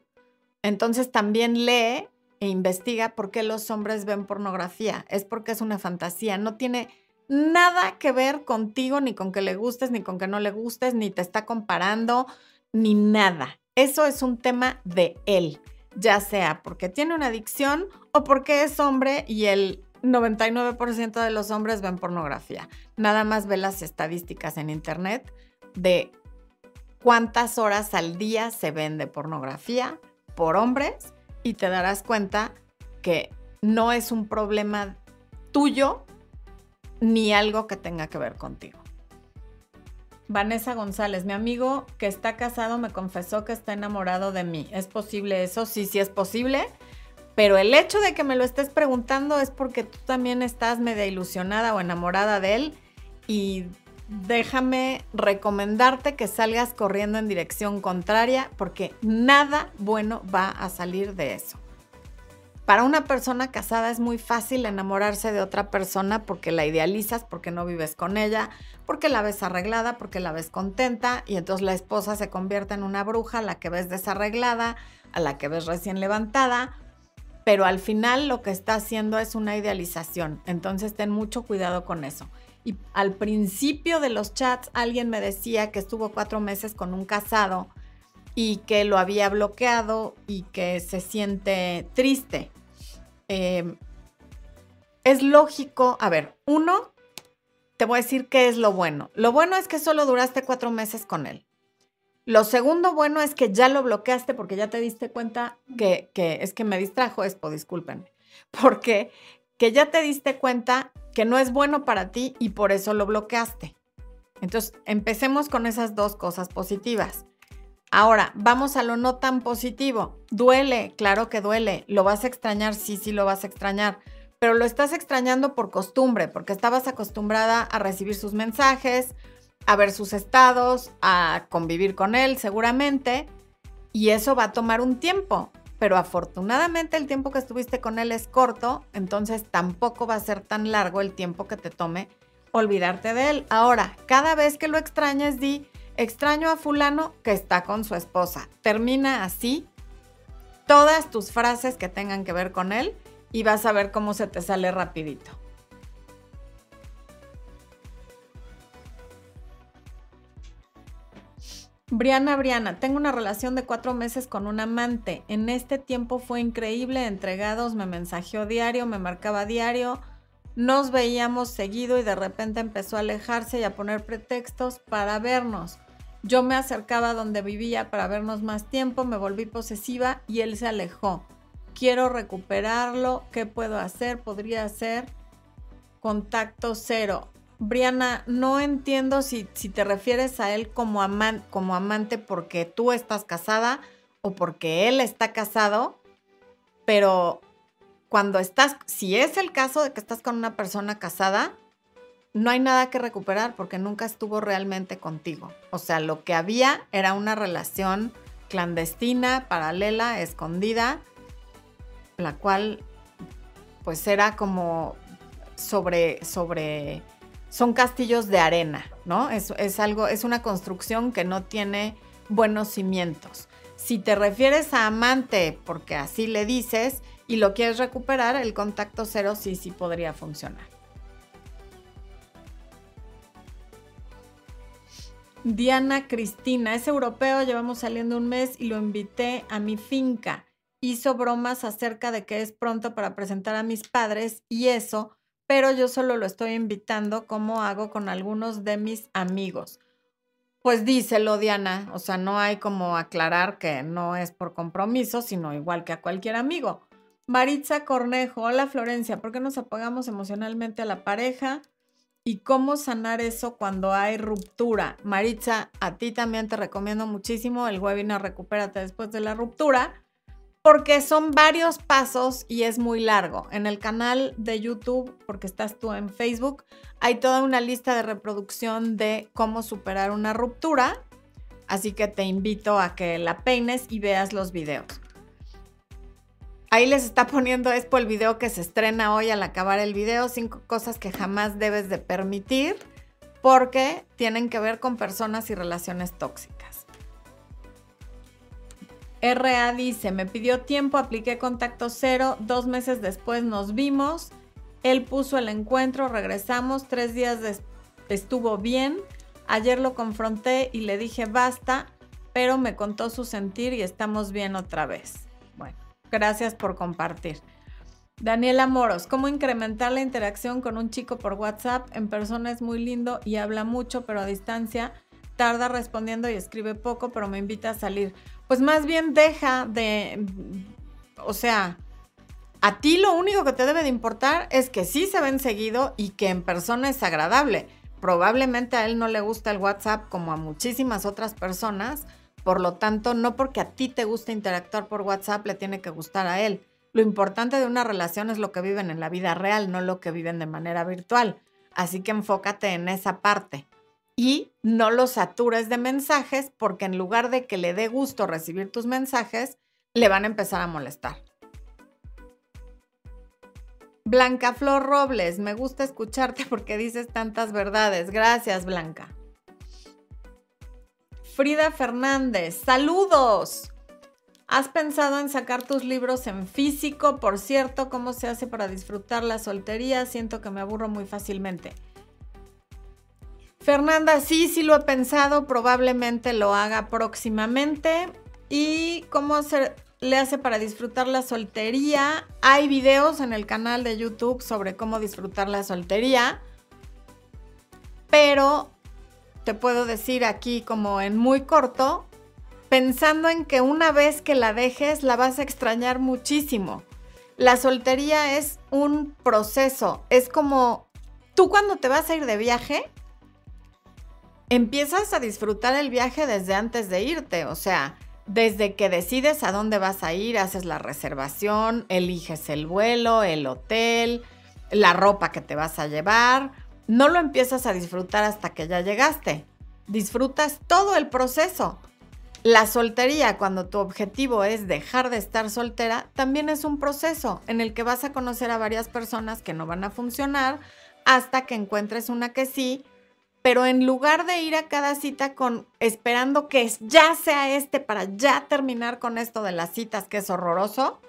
entonces también lee e investiga por qué los hombres ven pornografía. Es porque es una fantasía. No tiene nada que ver contigo, ni con que le gustes, ni con que no le gustes, ni te está comparando, ni nada. Eso es un tema de él ya sea porque tiene una adicción o porque es hombre y el 99% de los hombres ven pornografía. Nada más ve las estadísticas en internet de cuántas horas al día se vende pornografía por hombres y te darás cuenta que no es un problema tuyo ni algo que tenga que ver contigo. Vanessa González, mi amigo que está casado me confesó que está enamorado de mí. ¿Es posible eso? Sí, sí es posible. Pero el hecho de que me lo estés preguntando es porque tú también estás media ilusionada o enamorada de él. Y déjame recomendarte que salgas corriendo en dirección contraria porque nada bueno va a salir de eso. Para una persona casada es muy fácil enamorarse de otra persona porque la idealizas, porque no vives con ella, porque la ves arreglada, porque la ves contenta y entonces la esposa se convierte en una bruja, a la que ves desarreglada, a la que ves recién levantada, pero al final lo que está haciendo es una idealización. Entonces ten mucho cuidado con eso. Y al principio de los chats alguien me decía que estuvo cuatro meses con un casado y que lo había bloqueado y que se siente triste. Em, es lógico, a ver, uno, te voy a decir qué es lo bueno. Lo bueno es que solo duraste cuatro meses con él. Lo segundo bueno es que ya lo bloqueaste porque ya te diste cuenta que, es que me distrajo esto, discúlpenme, porque que ya te diste cuenta que no es bueno para ti y por eso lo bloqueaste. Entonces, empecemos con esas dos cosas positivas. Ahora, vamos a lo no tan positivo. Duele, claro que duele. ¿Lo vas a extrañar? Sí, sí, lo vas a extrañar. Pero lo estás extrañando por costumbre, porque estabas acostumbrada a recibir sus mensajes, a ver sus estados, a convivir con él seguramente. Y eso va a tomar un tiempo. Pero afortunadamente el tiempo que estuviste con él es corto, entonces tampoco va a ser tan largo el tiempo que te tome olvidarte de él. Ahora, cada vez que lo extrañes, di, extraño a fulano que está con su esposa. Termina así todas tus frases que tengan que ver con él y vas a ver cómo se te sale rapidito. Briana, Briana, tengo una relación de cuatro meses con un amante. En este tiempo fue increíble, entregados, me mensajeó diario, me marcaba diario, nos veíamos seguido y de repente empezó a alejarse y a poner pretextos para vernos. Yo me acercaba donde vivía para vernos más tiempo, me volví posesiva y él se alejó. Quiero recuperarlo, ¿qué puedo hacer? Podría hacer contacto cero. Briana, no entiendo si, te refieres a él como, como amante porque tú estás casada o porque él está casado, pero cuando estás, si es el caso de que estás con una persona casada, no hay nada que recuperar porque nunca estuvo realmente contigo. O sea, lo que había era una relación clandestina, paralela, escondida, la cual pues era como sobre, sobre, son castillos de arena, ¿no? Es, es algo, es una construcción que no tiene buenos cimientos. Si te refieres a amante, porque así le dices, y lo quieres recuperar, el contacto cero sí, sí podría funcionar. Diana Cristina, es europeo, llevamos saliendo un mes y lo invité a mi finca. hizo bromas acerca de que es pronto para presentar a mis padres y eso, pero yo solo lo estoy invitando como hago con algunos de mis amigos. Pues díselo, Diana, o sea, no hay como aclarar que no es por compromiso, sino igual que a cualquier amigo. Maritza Cornejo, hola Florencia, ¿por qué nos apagamos emocionalmente a la pareja? ¿Y cómo sanar eso cuando hay ruptura? Maritza, a ti también te recomiendo muchísimo el webinar Recupérate después de la ruptura porque son varios pasos y es muy largo. En el canal de YouTube, porque estás tú en Facebook, hay toda una lista de reproducción de cómo superar una ruptura. Así que te invito a que la peines y veas los videos. Ahí les está poniendo Expo el video que se estrena hoy al acabar el video. Cinco cosas que jamás debes de permitir porque tienen que ver con personas y relaciones tóxicas. RA dice, me pidió tiempo, apliqué contacto cero, dos meses después nos vimos, él puso el encuentro, regresamos, tres días estuvo bien, ayer lo confronté y le dije basta, pero me contó su sentir y estamos bien otra vez. Bueno, gracias por compartir. Daniela Moros, ¿cómo incrementar la interacción con un chico por WhatsApp? En persona es muy lindo y habla mucho, pero a distancia tarda respondiendo y escribe poco, pero me invita a salir pues más bien deja de, o sea, a ti lo único que te debe de importar es que sí se ven seguido y que en persona es agradable. Probablemente a él no le gusta el WhatsApp como a muchísimas otras personas, por lo tanto, no porque a ti te guste interactuar por WhatsApp le tiene que gustar a él. Lo importante de una relación es lo que viven en la vida real, no lo que viven de manera virtual. Así que enfócate en esa parte y no lo satures de mensajes porque en lugar de que le dé gusto recibir tus mensajes, le van a empezar a molestar. Blanca Flor Robles, me gusta escucharte porque dices tantas verdades. Gracias, Blanca. Frida Fernández, saludos. ¿Has pensado en sacar tus libros en físico? Por cierto, ¿cómo se hace para disfrutar la soltería? Siento que me aburro muy fácilmente. Fernanda, sí, sí lo he pensado, probablemente lo haga próximamente. ¿Y cómo se le hace para disfrutar la soltería? Hay videos en el canal de YouTube sobre cómo disfrutar la soltería, pero te puedo decir aquí como en muy corto, pensando en que una vez que la dejes la vas a extrañar muchísimo. La soltería es un proceso, es como tú cuando te vas a ir de viaje, empiezas a disfrutar el viaje desde antes de irte, o sea, desde que decides a dónde vas a ir, haces la reservación, eliges el vuelo, el hotel, la ropa que te vas a llevar, no lo empiezas a disfrutar hasta que ya llegaste. Disfrutas todo el proceso. La soltería, cuando tu objetivo es dejar de estar soltera, también es un proceso en el que vas a conocer a varias personas que no van a funcionar hasta que encuentres una que sí pero en lugar de ir a cada cita con esperando que ya sea este para ya terminar con esto de las citas que es horroroso,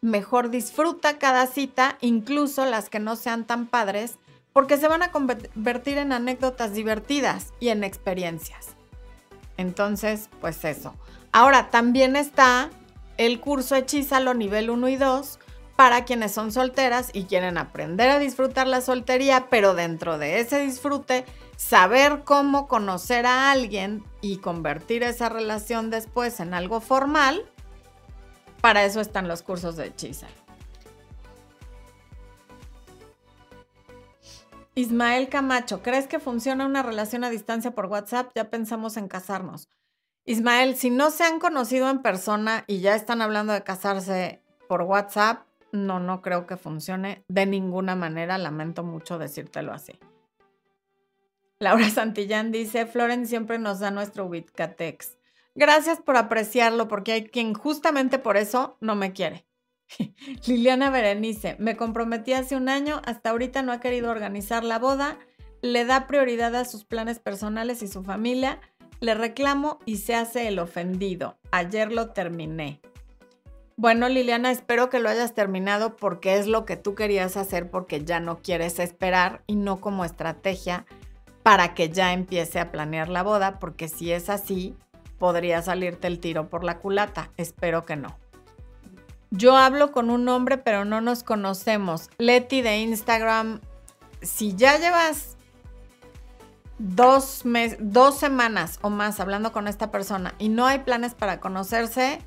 mejor disfruta cada cita, incluso las que no sean tan padres, porque se van a convertir en anécdotas divertidas y en experiencias. Entonces, pues eso. Ahora, también está el curso Hechízalo nivel 1 y 2, para quienes son solteras y quieren aprender a disfrutar la soltería, pero dentro de ese disfrute, saber cómo conocer a alguien y convertir esa relación después en algo formal, para eso están los cursos de hechiza. Ismael Camacho, ¿crees que funciona una relación a distancia por WhatsApp? Ya pensamos en casarnos. Ismael, si no se han conocido en persona y ya están hablando de casarse por WhatsApp, no, no creo que funcione de ninguna manera. Lamento mucho decírtelo así. Laura Santillán dice, Floren siempre nos da nuestro Witcatex. Gracias por apreciarlo, porque hay quien justamente por eso no me quiere. Liliana Berenice, me comprometí hace un año, hasta ahorita no ha querido organizar la boda, le da prioridad a sus planes personales y su familia, le reclamo y se hace el ofendido. Ayer lo terminé. Bueno, Liliana, espero que lo hayas terminado porque es lo que tú querías hacer porque ya no quieres esperar y no como estrategia para que ya empiece a planear la boda, porque si es así, podría salirte el tiro por la culata. Espero que no. Yo hablo con un hombre, pero no nos conocemos. Leti de Instagram, si ya llevas dos, dos semanas o más hablando con esta persona y no hay planes para conocerse,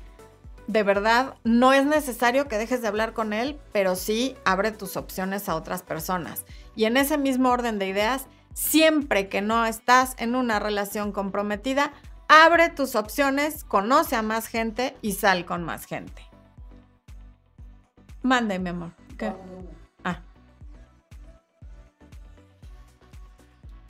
de verdad, no es necesario que dejes de hablar con él, pero sí abre tus opciones a otras personas. Y en ese mismo orden de ideas, siempre que no estás en una relación comprometida, abre tus opciones, conoce a más gente y sal con más gente. Mande, mi amor. Ah.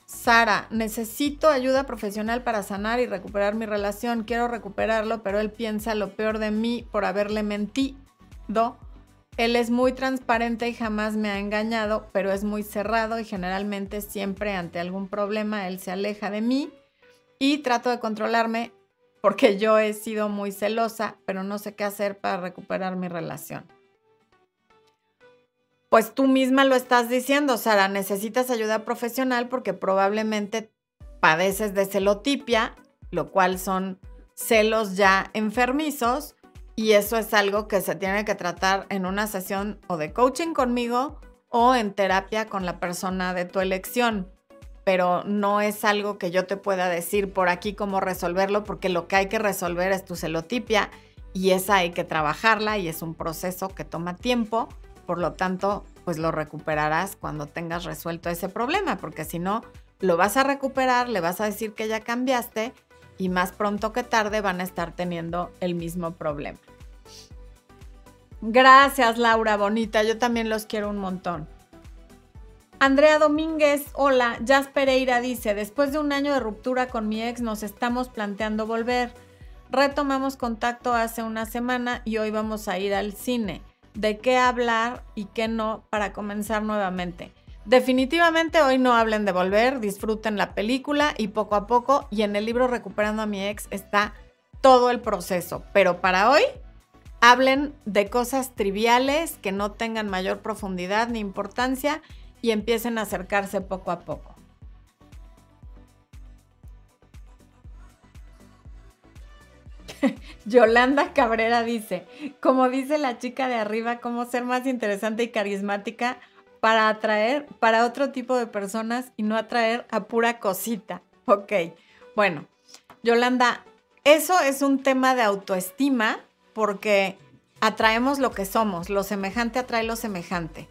Sara, necesito ayuda profesional para sanar y recuperar mi relación. Quiero recuperarlo, pero él piensa lo peor de mí por haberle mentido. Él es muy transparente y jamás me ha engañado, pero es muy cerrado y generalmente siempre ante algún problema él se aleja de mí y trato de controlarme porque yo he sido muy celosa, pero no sé qué hacer para recuperar mi relación. Pues tú misma lo estás diciendo, Sara, necesitas ayuda profesional porque probablemente padeces de celotipia, lo cual son celos ya enfermizos y eso es algo que se tiene que tratar en una sesión o de coaching conmigo o en terapia con la persona de tu elección. Pero no es algo que yo te pueda decir por aquí cómo resolverlo, porque lo que hay que resolver es tu celotipia y esa hay que trabajarla y es un proceso que toma tiempo por lo tanto, pues lo recuperarás cuando tengas resuelto ese problema, porque si no, lo vas a recuperar, le vas a decir que ya cambiaste y más pronto que tarde van a estar teniendo el mismo problema. Gracias, Laura Bonita. Yo también los quiero un montón. Andrea Domínguez, hola. Jazz Pereira dice, después de un año de ruptura con mi ex nos estamos planteando volver. Retomamos contacto hace una semana y hoy vamos a ir al cine de qué hablar y qué no para comenzar nuevamente. Definitivamente hoy no hablen de volver, disfruten la película y poco a poco, y en el libro Recuperando a mi ex está todo el proceso. Pero para hoy, hablen de cosas triviales que no tengan mayor profundidad ni importancia y empiecen a acercarse poco a poco. Yolanda Cabrera dice, como dice la chica de arriba, cómo ser más interesante y carismática para atraer para otro tipo de personas y no atraer a pura cosita. Ok, bueno, Yolanda, eso es un tema de autoestima porque atraemos lo que somos, lo semejante atrae lo semejante.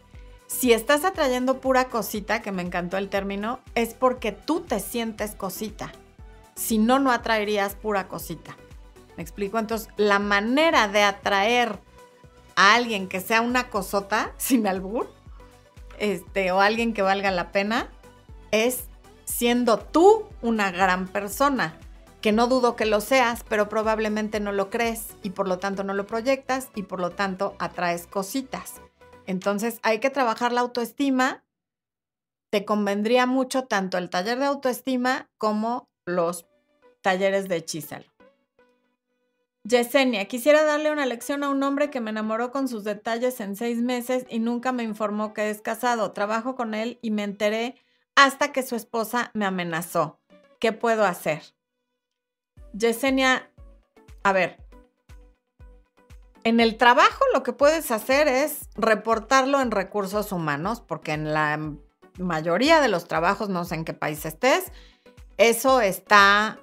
Si estás atrayendo pura cosita, que me encantó el término, es porque tú te sientes cosita. Si no, no atraerías pura cosita. ¿Me explico? Entonces, la manera de atraer a alguien que sea una cosota, sin albur, este, o alguien que valga la pena, es siendo tú una gran persona, que no dudo que lo seas, pero probablemente no lo crees y por lo tanto no lo proyectas y por lo tanto atraes cositas. Entonces hay que trabajar la autoestima. Te convendría mucho tanto el taller de autoestima como los talleres de hechizalo. Yesenia, quisiera darle una lección a un hombre que me enamoró con sus detalles en seis meses y nunca me informó que es casado. Trabajo con él y me enteré hasta que su esposa me amenazó. ¿Qué puedo hacer? Yesenia, a ver, en el trabajo lo que puedes hacer es reportarlo en recursos humanos, porque en la mayoría de los trabajos, no sé en qué país estés, eso está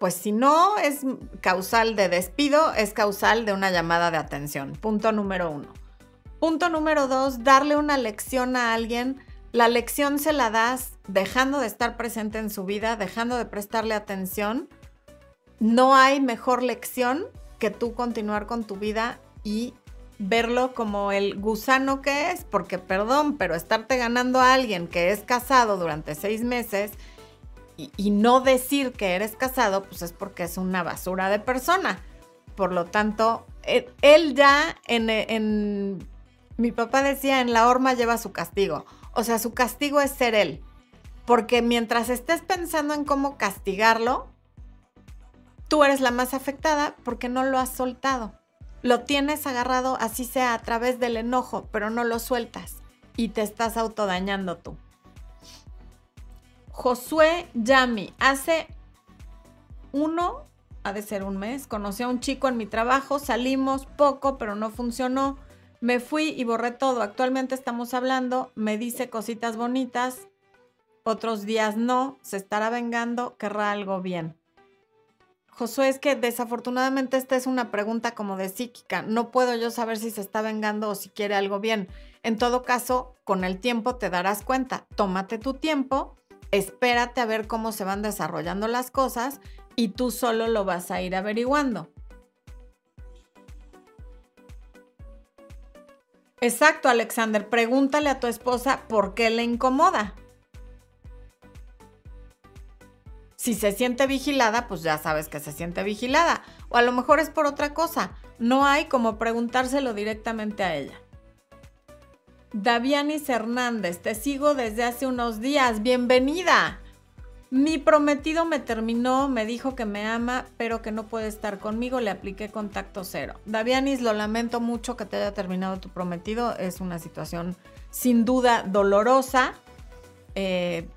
pues si no es causal de despido, es causal de una llamada de atención. Punto número uno. Punto número dos, darle una lección a alguien. La lección se la das dejando de estar presente en su vida, dejando de prestarle atención. No hay mejor lección que tú continuar con tu vida y verlo como el gusano que es, porque perdón, pero estarte ganando a alguien que es casado durante seis meses y, no decir que eres casado, pues es porque es una basura de persona. Por lo tanto, e, él ya en, mi papá decía, en la horma lleva su castigo. O sea, su castigo es ser él. Porque mientras estés pensando en cómo castigarlo, tú eres la más afectada porque no lo has soltado. Lo tienes agarrado, así sea, a través del enojo, pero no lo sueltas y te estás autodañando tú. Josué Yami, hace uno ha de ser un mes. Conocí a un chico en mi trabajo, salimos poco, pero no funcionó. Me fui y borré todo. Actualmente estamos hablando, me dice cositas bonitas, otros días no, se estará vengando, querrá algo bien. Josué, es que desafortunadamente esta es una pregunta como de psíquica. No puedo yo saber si se está vengando o si quiere algo bien. En todo caso, con el tiempo te darás cuenta. Tómate tu tiempo, espérate a ver cómo se van desarrollando las cosas y tú solo lo vas a ir averiguando. Exacto, Alexander. Pregúntale a tu esposa por qué le incomoda. Si se siente vigilada, pues ya sabes que se siente vigilada. O a lo mejor es por otra cosa. No hay como preguntárselo directamente a ella. Davianis Hernández, te sigo desde hace unos días. Bienvenida. Mi prometido me terminó, me dijo que me ama, pero que no puede estar conmigo. Le apliqué contacto cero. Davianis, lo lamento mucho que te haya terminado tu prometido. Es una situación sin duda dolorosa. Eh,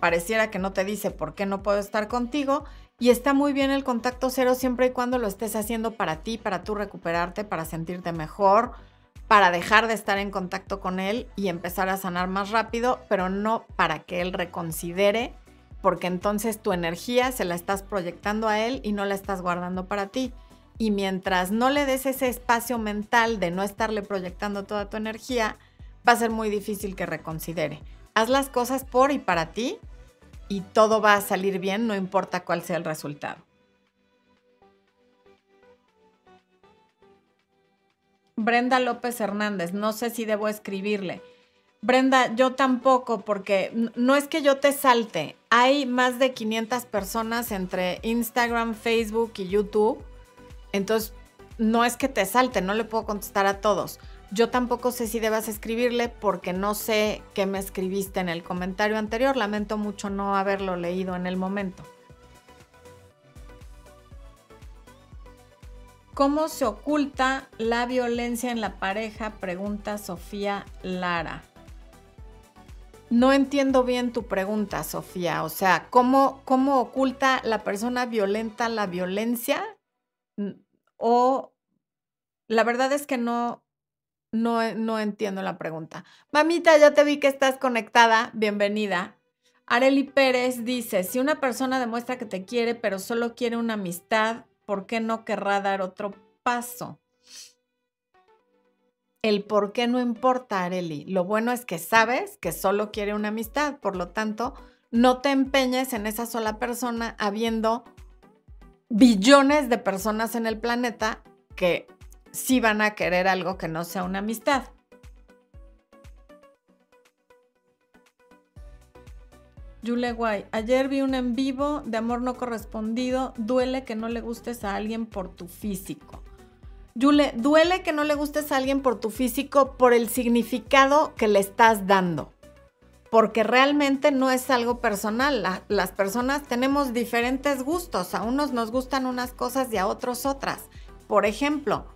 pareciera que no te dice por qué no puedo estar contigo. Y está muy bien el contacto cero siempre y cuando lo estés haciendo para ti, para tú recuperarte, para sentirte mejor, para dejar de estar en contacto con él y empezar a sanar más rápido, pero no para que él reconsidere porque entonces tu energía se la estás proyectando a él y no la estás guardando para ti. Y mientras no le des ese espacio mental de no estarle proyectando toda tu energía, va a ser muy difícil que reconsidere. Haz las cosas por y para ti y todo va a salir bien, no importa cuál sea el resultado. Brenda López Hernández, no sé si debo escribirle. Brenda, yo tampoco, porque no es que yo te salte. Hay más de 500 personas entre Instagram, Facebook y YouTube. Entonces, no es que te salte, no le puedo contestar a todos. Yo tampoco sé si debas escribirle porque no sé qué me escribiste en el comentario anterior. Lamento mucho no haberlo leído en el momento. ¿Cómo se oculta la violencia en la pareja? Pregunta Sofía Lara. No entiendo bien tu pregunta, Sofía. O sea, ¿cómo, cómo oculta la persona violenta la violencia? O la verdad es que no, no, no entiendo la pregunta. Mamita, ya te vi que estás conectada. Bienvenida. Areli Pérez dice, si una persona demuestra que te quiere, pero solo quiere una amistad, ¿por qué no querrá dar otro paso? El por qué no importa, Areli. Lo bueno es que sabes que solo quiere una amistad, por lo tanto, no te empeñes en esa sola persona habiendo billones de personas en el planeta que sí van a querer algo que no sea una amistad. Yule Guay, ayer vi un en vivo de amor no correspondido. Duele que no le gustes a alguien por tu físico. Yule, duele que no le gustes a alguien por tu físico, por el significado que le estás dando. Porque realmente no es algo personal. las personas tenemos diferentes gustos. A unos nos gustan unas cosas y a otros otras. Por ejemplo,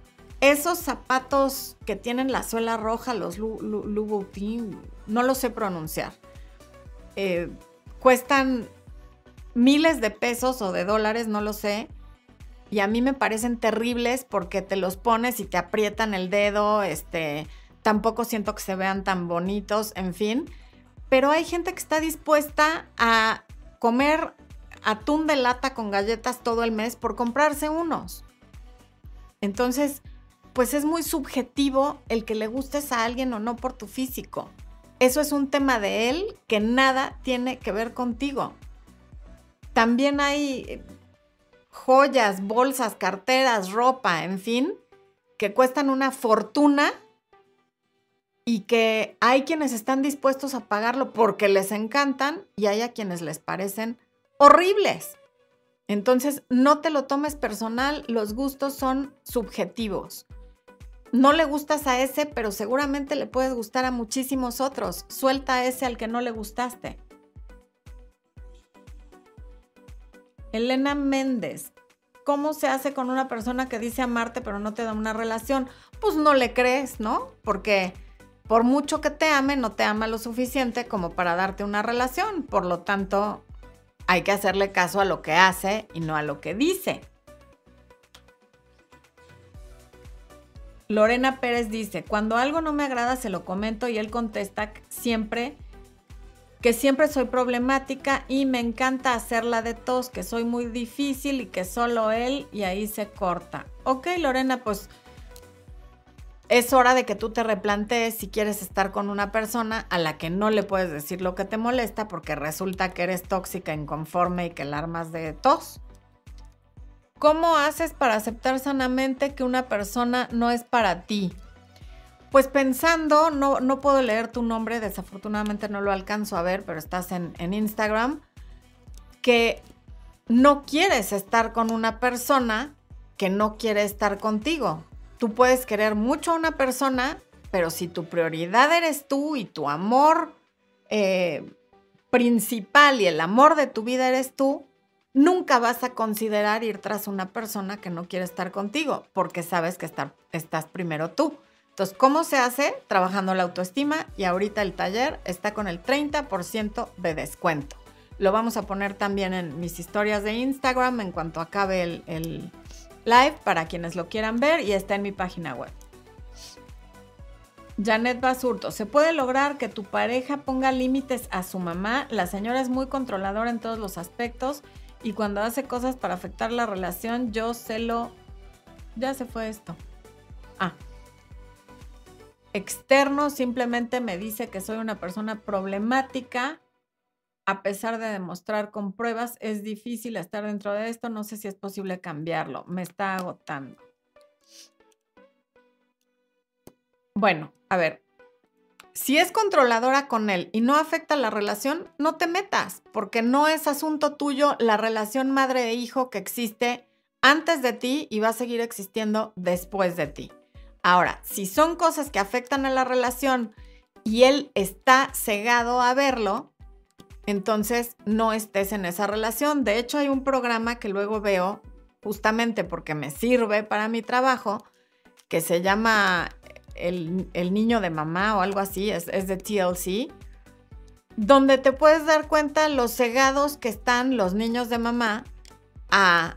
esos zapatos que tienen la suela roja, los Louboutin, no lo sé pronunciar. Eh, cuestan miles de pesos o de dólares, no lo sé y a mí me parecen terribles porque te los pones y te aprietan el dedo, este, tampoco siento que se vean tan bonitos, en fin. Pero hay gente que está dispuesta a comer atún de lata con galletas todo el mes por comprarse unos. Entonces, pues es muy subjetivo el que le gustes a alguien o no por tu físico. Eso es un tema de él que nada tiene que ver contigo. También hay joyas, bolsas, carteras, ropa, en fin, que cuestan una fortuna y que hay quienes están dispuestos a pagarlo porque les encantan y hay a quienes les parecen horribles. Entonces, no te lo tomes personal, los gustos son subjetivos. No le gustas a ese, pero seguramente le puedes gustar a muchísimos otros. Suelta a ese al que no le gustaste. Elena Méndez, ¿cómo se hace con una persona que dice amarte pero no te da una relación? Pues no le crees, ¿no? Porque por mucho que te ame, no te ama lo suficiente como para darte una relación. Por lo tanto, hay que hacerle caso a lo que hace y no a lo que dice. Lorena Pérez dice, cuando algo no me agrada se lo comento y él contesta siempre que siempre soy problemática y me encanta hacerla de tos, que soy muy difícil y que solo él y ahí se corta. Ok, Lorena, pues es hora de que tú te replantees si quieres estar con una persona a la que no le puedes decir lo que te molesta porque resulta que eres tóxica, inconforme y que la armas de tos. ¿Cómo haces para aceptar sanamente que una persona no es para ti? Pues pensando, no, no puedo leer tu nombre, desafortunadamente no lo alcanzo a ver, pero estás en, en Instagram, que no quieres estar con una persona que no quiere estar contigo. Tú puedes querer mucho a una persona, pero si tu prioridad eres tú y tu amor eh, principal y el amor de tu vida eres tú, nunca vas a considerar ir tras una persona que no quiere estar contigo, porque sabes que estás primero tú. Entonces, ¿cómo se hace? Trabajando la autoestima y ahorita el taller está con el 30% de descuento. Lo vamos a poner también en mis historias de Instagram en cuanto acabe el, el live para quienes lo quieran ver y está en mi página web. Janet Basurto, ¿se puede lograr que tu pareja ponga límites a su mamá? La señora es muy controladora en todos los aspectos y cuando hace cosas para afectar la relación, yo se lo... Ya se fue esto. Ah, externo simplemente me dice que soy una persona problemática. A pesar de demostrar con pruebas, es difícil estar dentro de esto. No sé si es posible cambiarlo. Me está agotando. Bueno, a ver. Si es controladora con él y no afecta la relación, no te metas, porque no es asunto tuyo la relación madre e hijo que existe antes de ti y va a seguir existiendo después de ti. Ahora, si son cosas que afectan a la relación y él está cegado a verlo, entonces no estés en esa relación. De hecho, hay un programa que luego veo justamente porque me sirve para mi trabajo, que se llama El, niño de mamá o algo así, es, de TLC, donde te puedes dar cuenta los cegados que están los niños de mamá a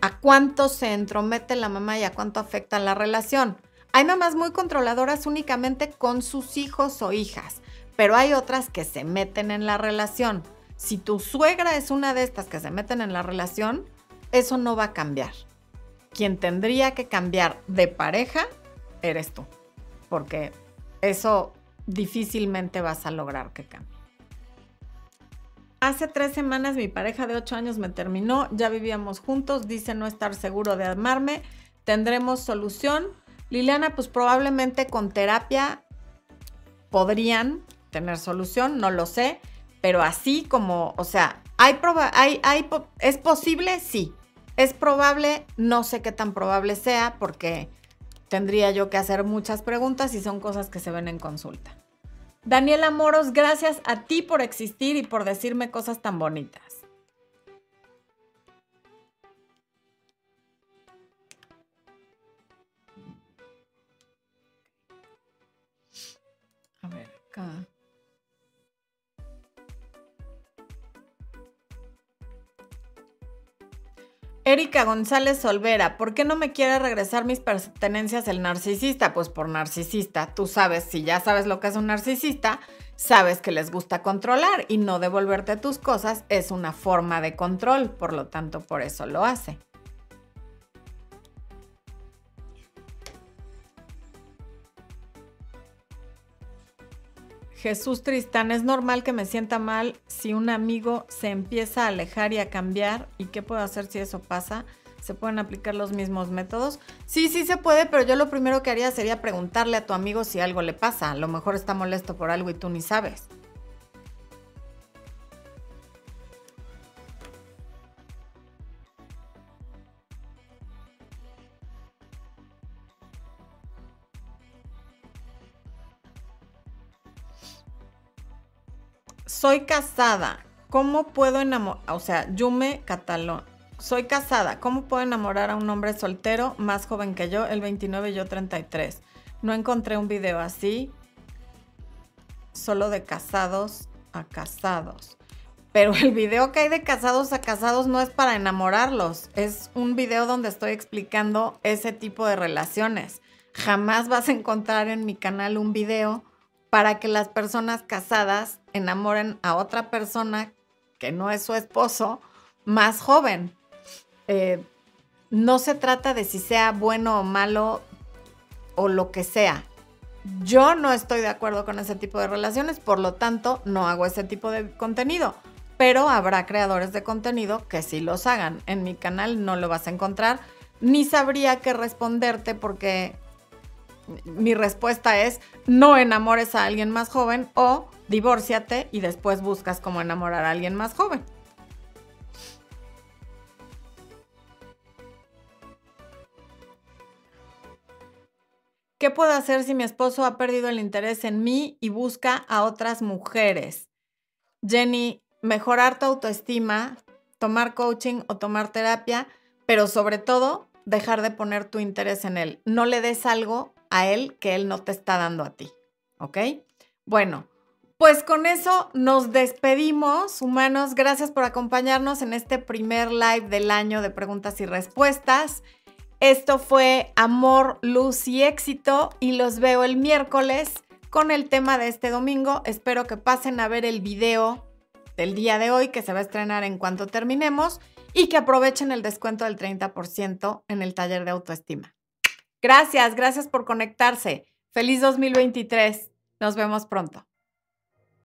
a cuánto se entromete la mamá y a cuánto afecta la relación. Hay mamás muy controladoras únicamente con sus hijos o hijas, pero hay otras que se meten en la relación. Si tu suegra es una de estas que se meten en la relación, eso no va a cambiar. Quien tendría que cambiar de pareja eres tú, porque eso difícilmente vas a lograr que cambie. Hace tres semanas mi pareja de ocho años me terminó, ya vivíamos juntos, dice no estar seguro de amarme, tendremos solución. Liliana, pues probablemente con terapia podrían tener solución, no lo sé, pero así como, o sea, ¿hay, hay, hay ¿es posible? Sí. ¿Es probable? No sé qué tan probable sea porque tendría yo que hacer muchas preguntas y son cosas que se ven en consulta. Daniela Moros, gracias a ti por existir y por decirme cosas tan bonitas. A ver, acá. Erika González Solvera, ¿por qué no me quiere regresar mis pertenencias el narcisista? Pues por narcisista, tú sabes, si ya sabes lo que es un narcisista, sabes que les gusta controlar y no devolverte tus cosas es una forma de control, por lo tanto por eso lo hace. Jesús Tristán, es normal que me sienta mal si un amigo se empieza a alejar y a cambiar. ¿Y qué puedo hacer si eso pasa? ¿Se pueden aplicar los mismos métodos? Sí, sí se puede, pero yo lo primero que haría sería preguntarle a tu amigo si algo le pasa. A lo mejor está molesto por algo y tú ni sabes. Soy casada. ¿Cómo puedo enamorar? O sea, Yume Catalón. Soy casada. ¿Cómo puedo enamorar a un hombre soltero más joven que yo, el 29 y yo 33? No encontré un video así. Solo de casados a casados. pero el video que hay de casados a casados no es para enamorarlos, es un video donde estoy explicando ese tipo de relaciones. Jamás vas a encontrar en mi canal un video para que las personas casadas enamoren a otra persona que no es su esposo más joven. Eh, no se trata de si sea bueno o malo o lo que sea. Yo no estoy de acuerdo con ese tipo de relaciones, por lo tanto no hago ese tipo de contenido pero habrá creadores de contenido que sí los hagan. En mi canal no lo vas a encontrar, ni sabría qué responderte porque mi respuesta es no enamores a alguien más joven o divórciate y después buscas cómo enamorar a alguien más joven. ¿Qué puedo hacer si mi esposo ha perdido el interés en mí y busca a otras mujeres? Jenny, mejorar tu autoestima, tomar coaching o tomar terapia, pero sobre todo dejar de poner tu interés en él. No le des algo a él que él no te está dando a ti. ¿Ok? Bueno, pues con eso nos despedimos, humanos. Gracias por acompañarnos en este primer live del año de preguntas y respuestas. Esto fue Amor, Luz y Éxito y los veo el miércoles con el tema de este domingo. Espero que pasen a ver el video del día de hoy que se va a estrenar en cuanto terminemos y que aprovechen el descuento del 30% en el taller de autoestima. Gracias, gracias por conectarse. Feliz 2023. Nos vemos pronto.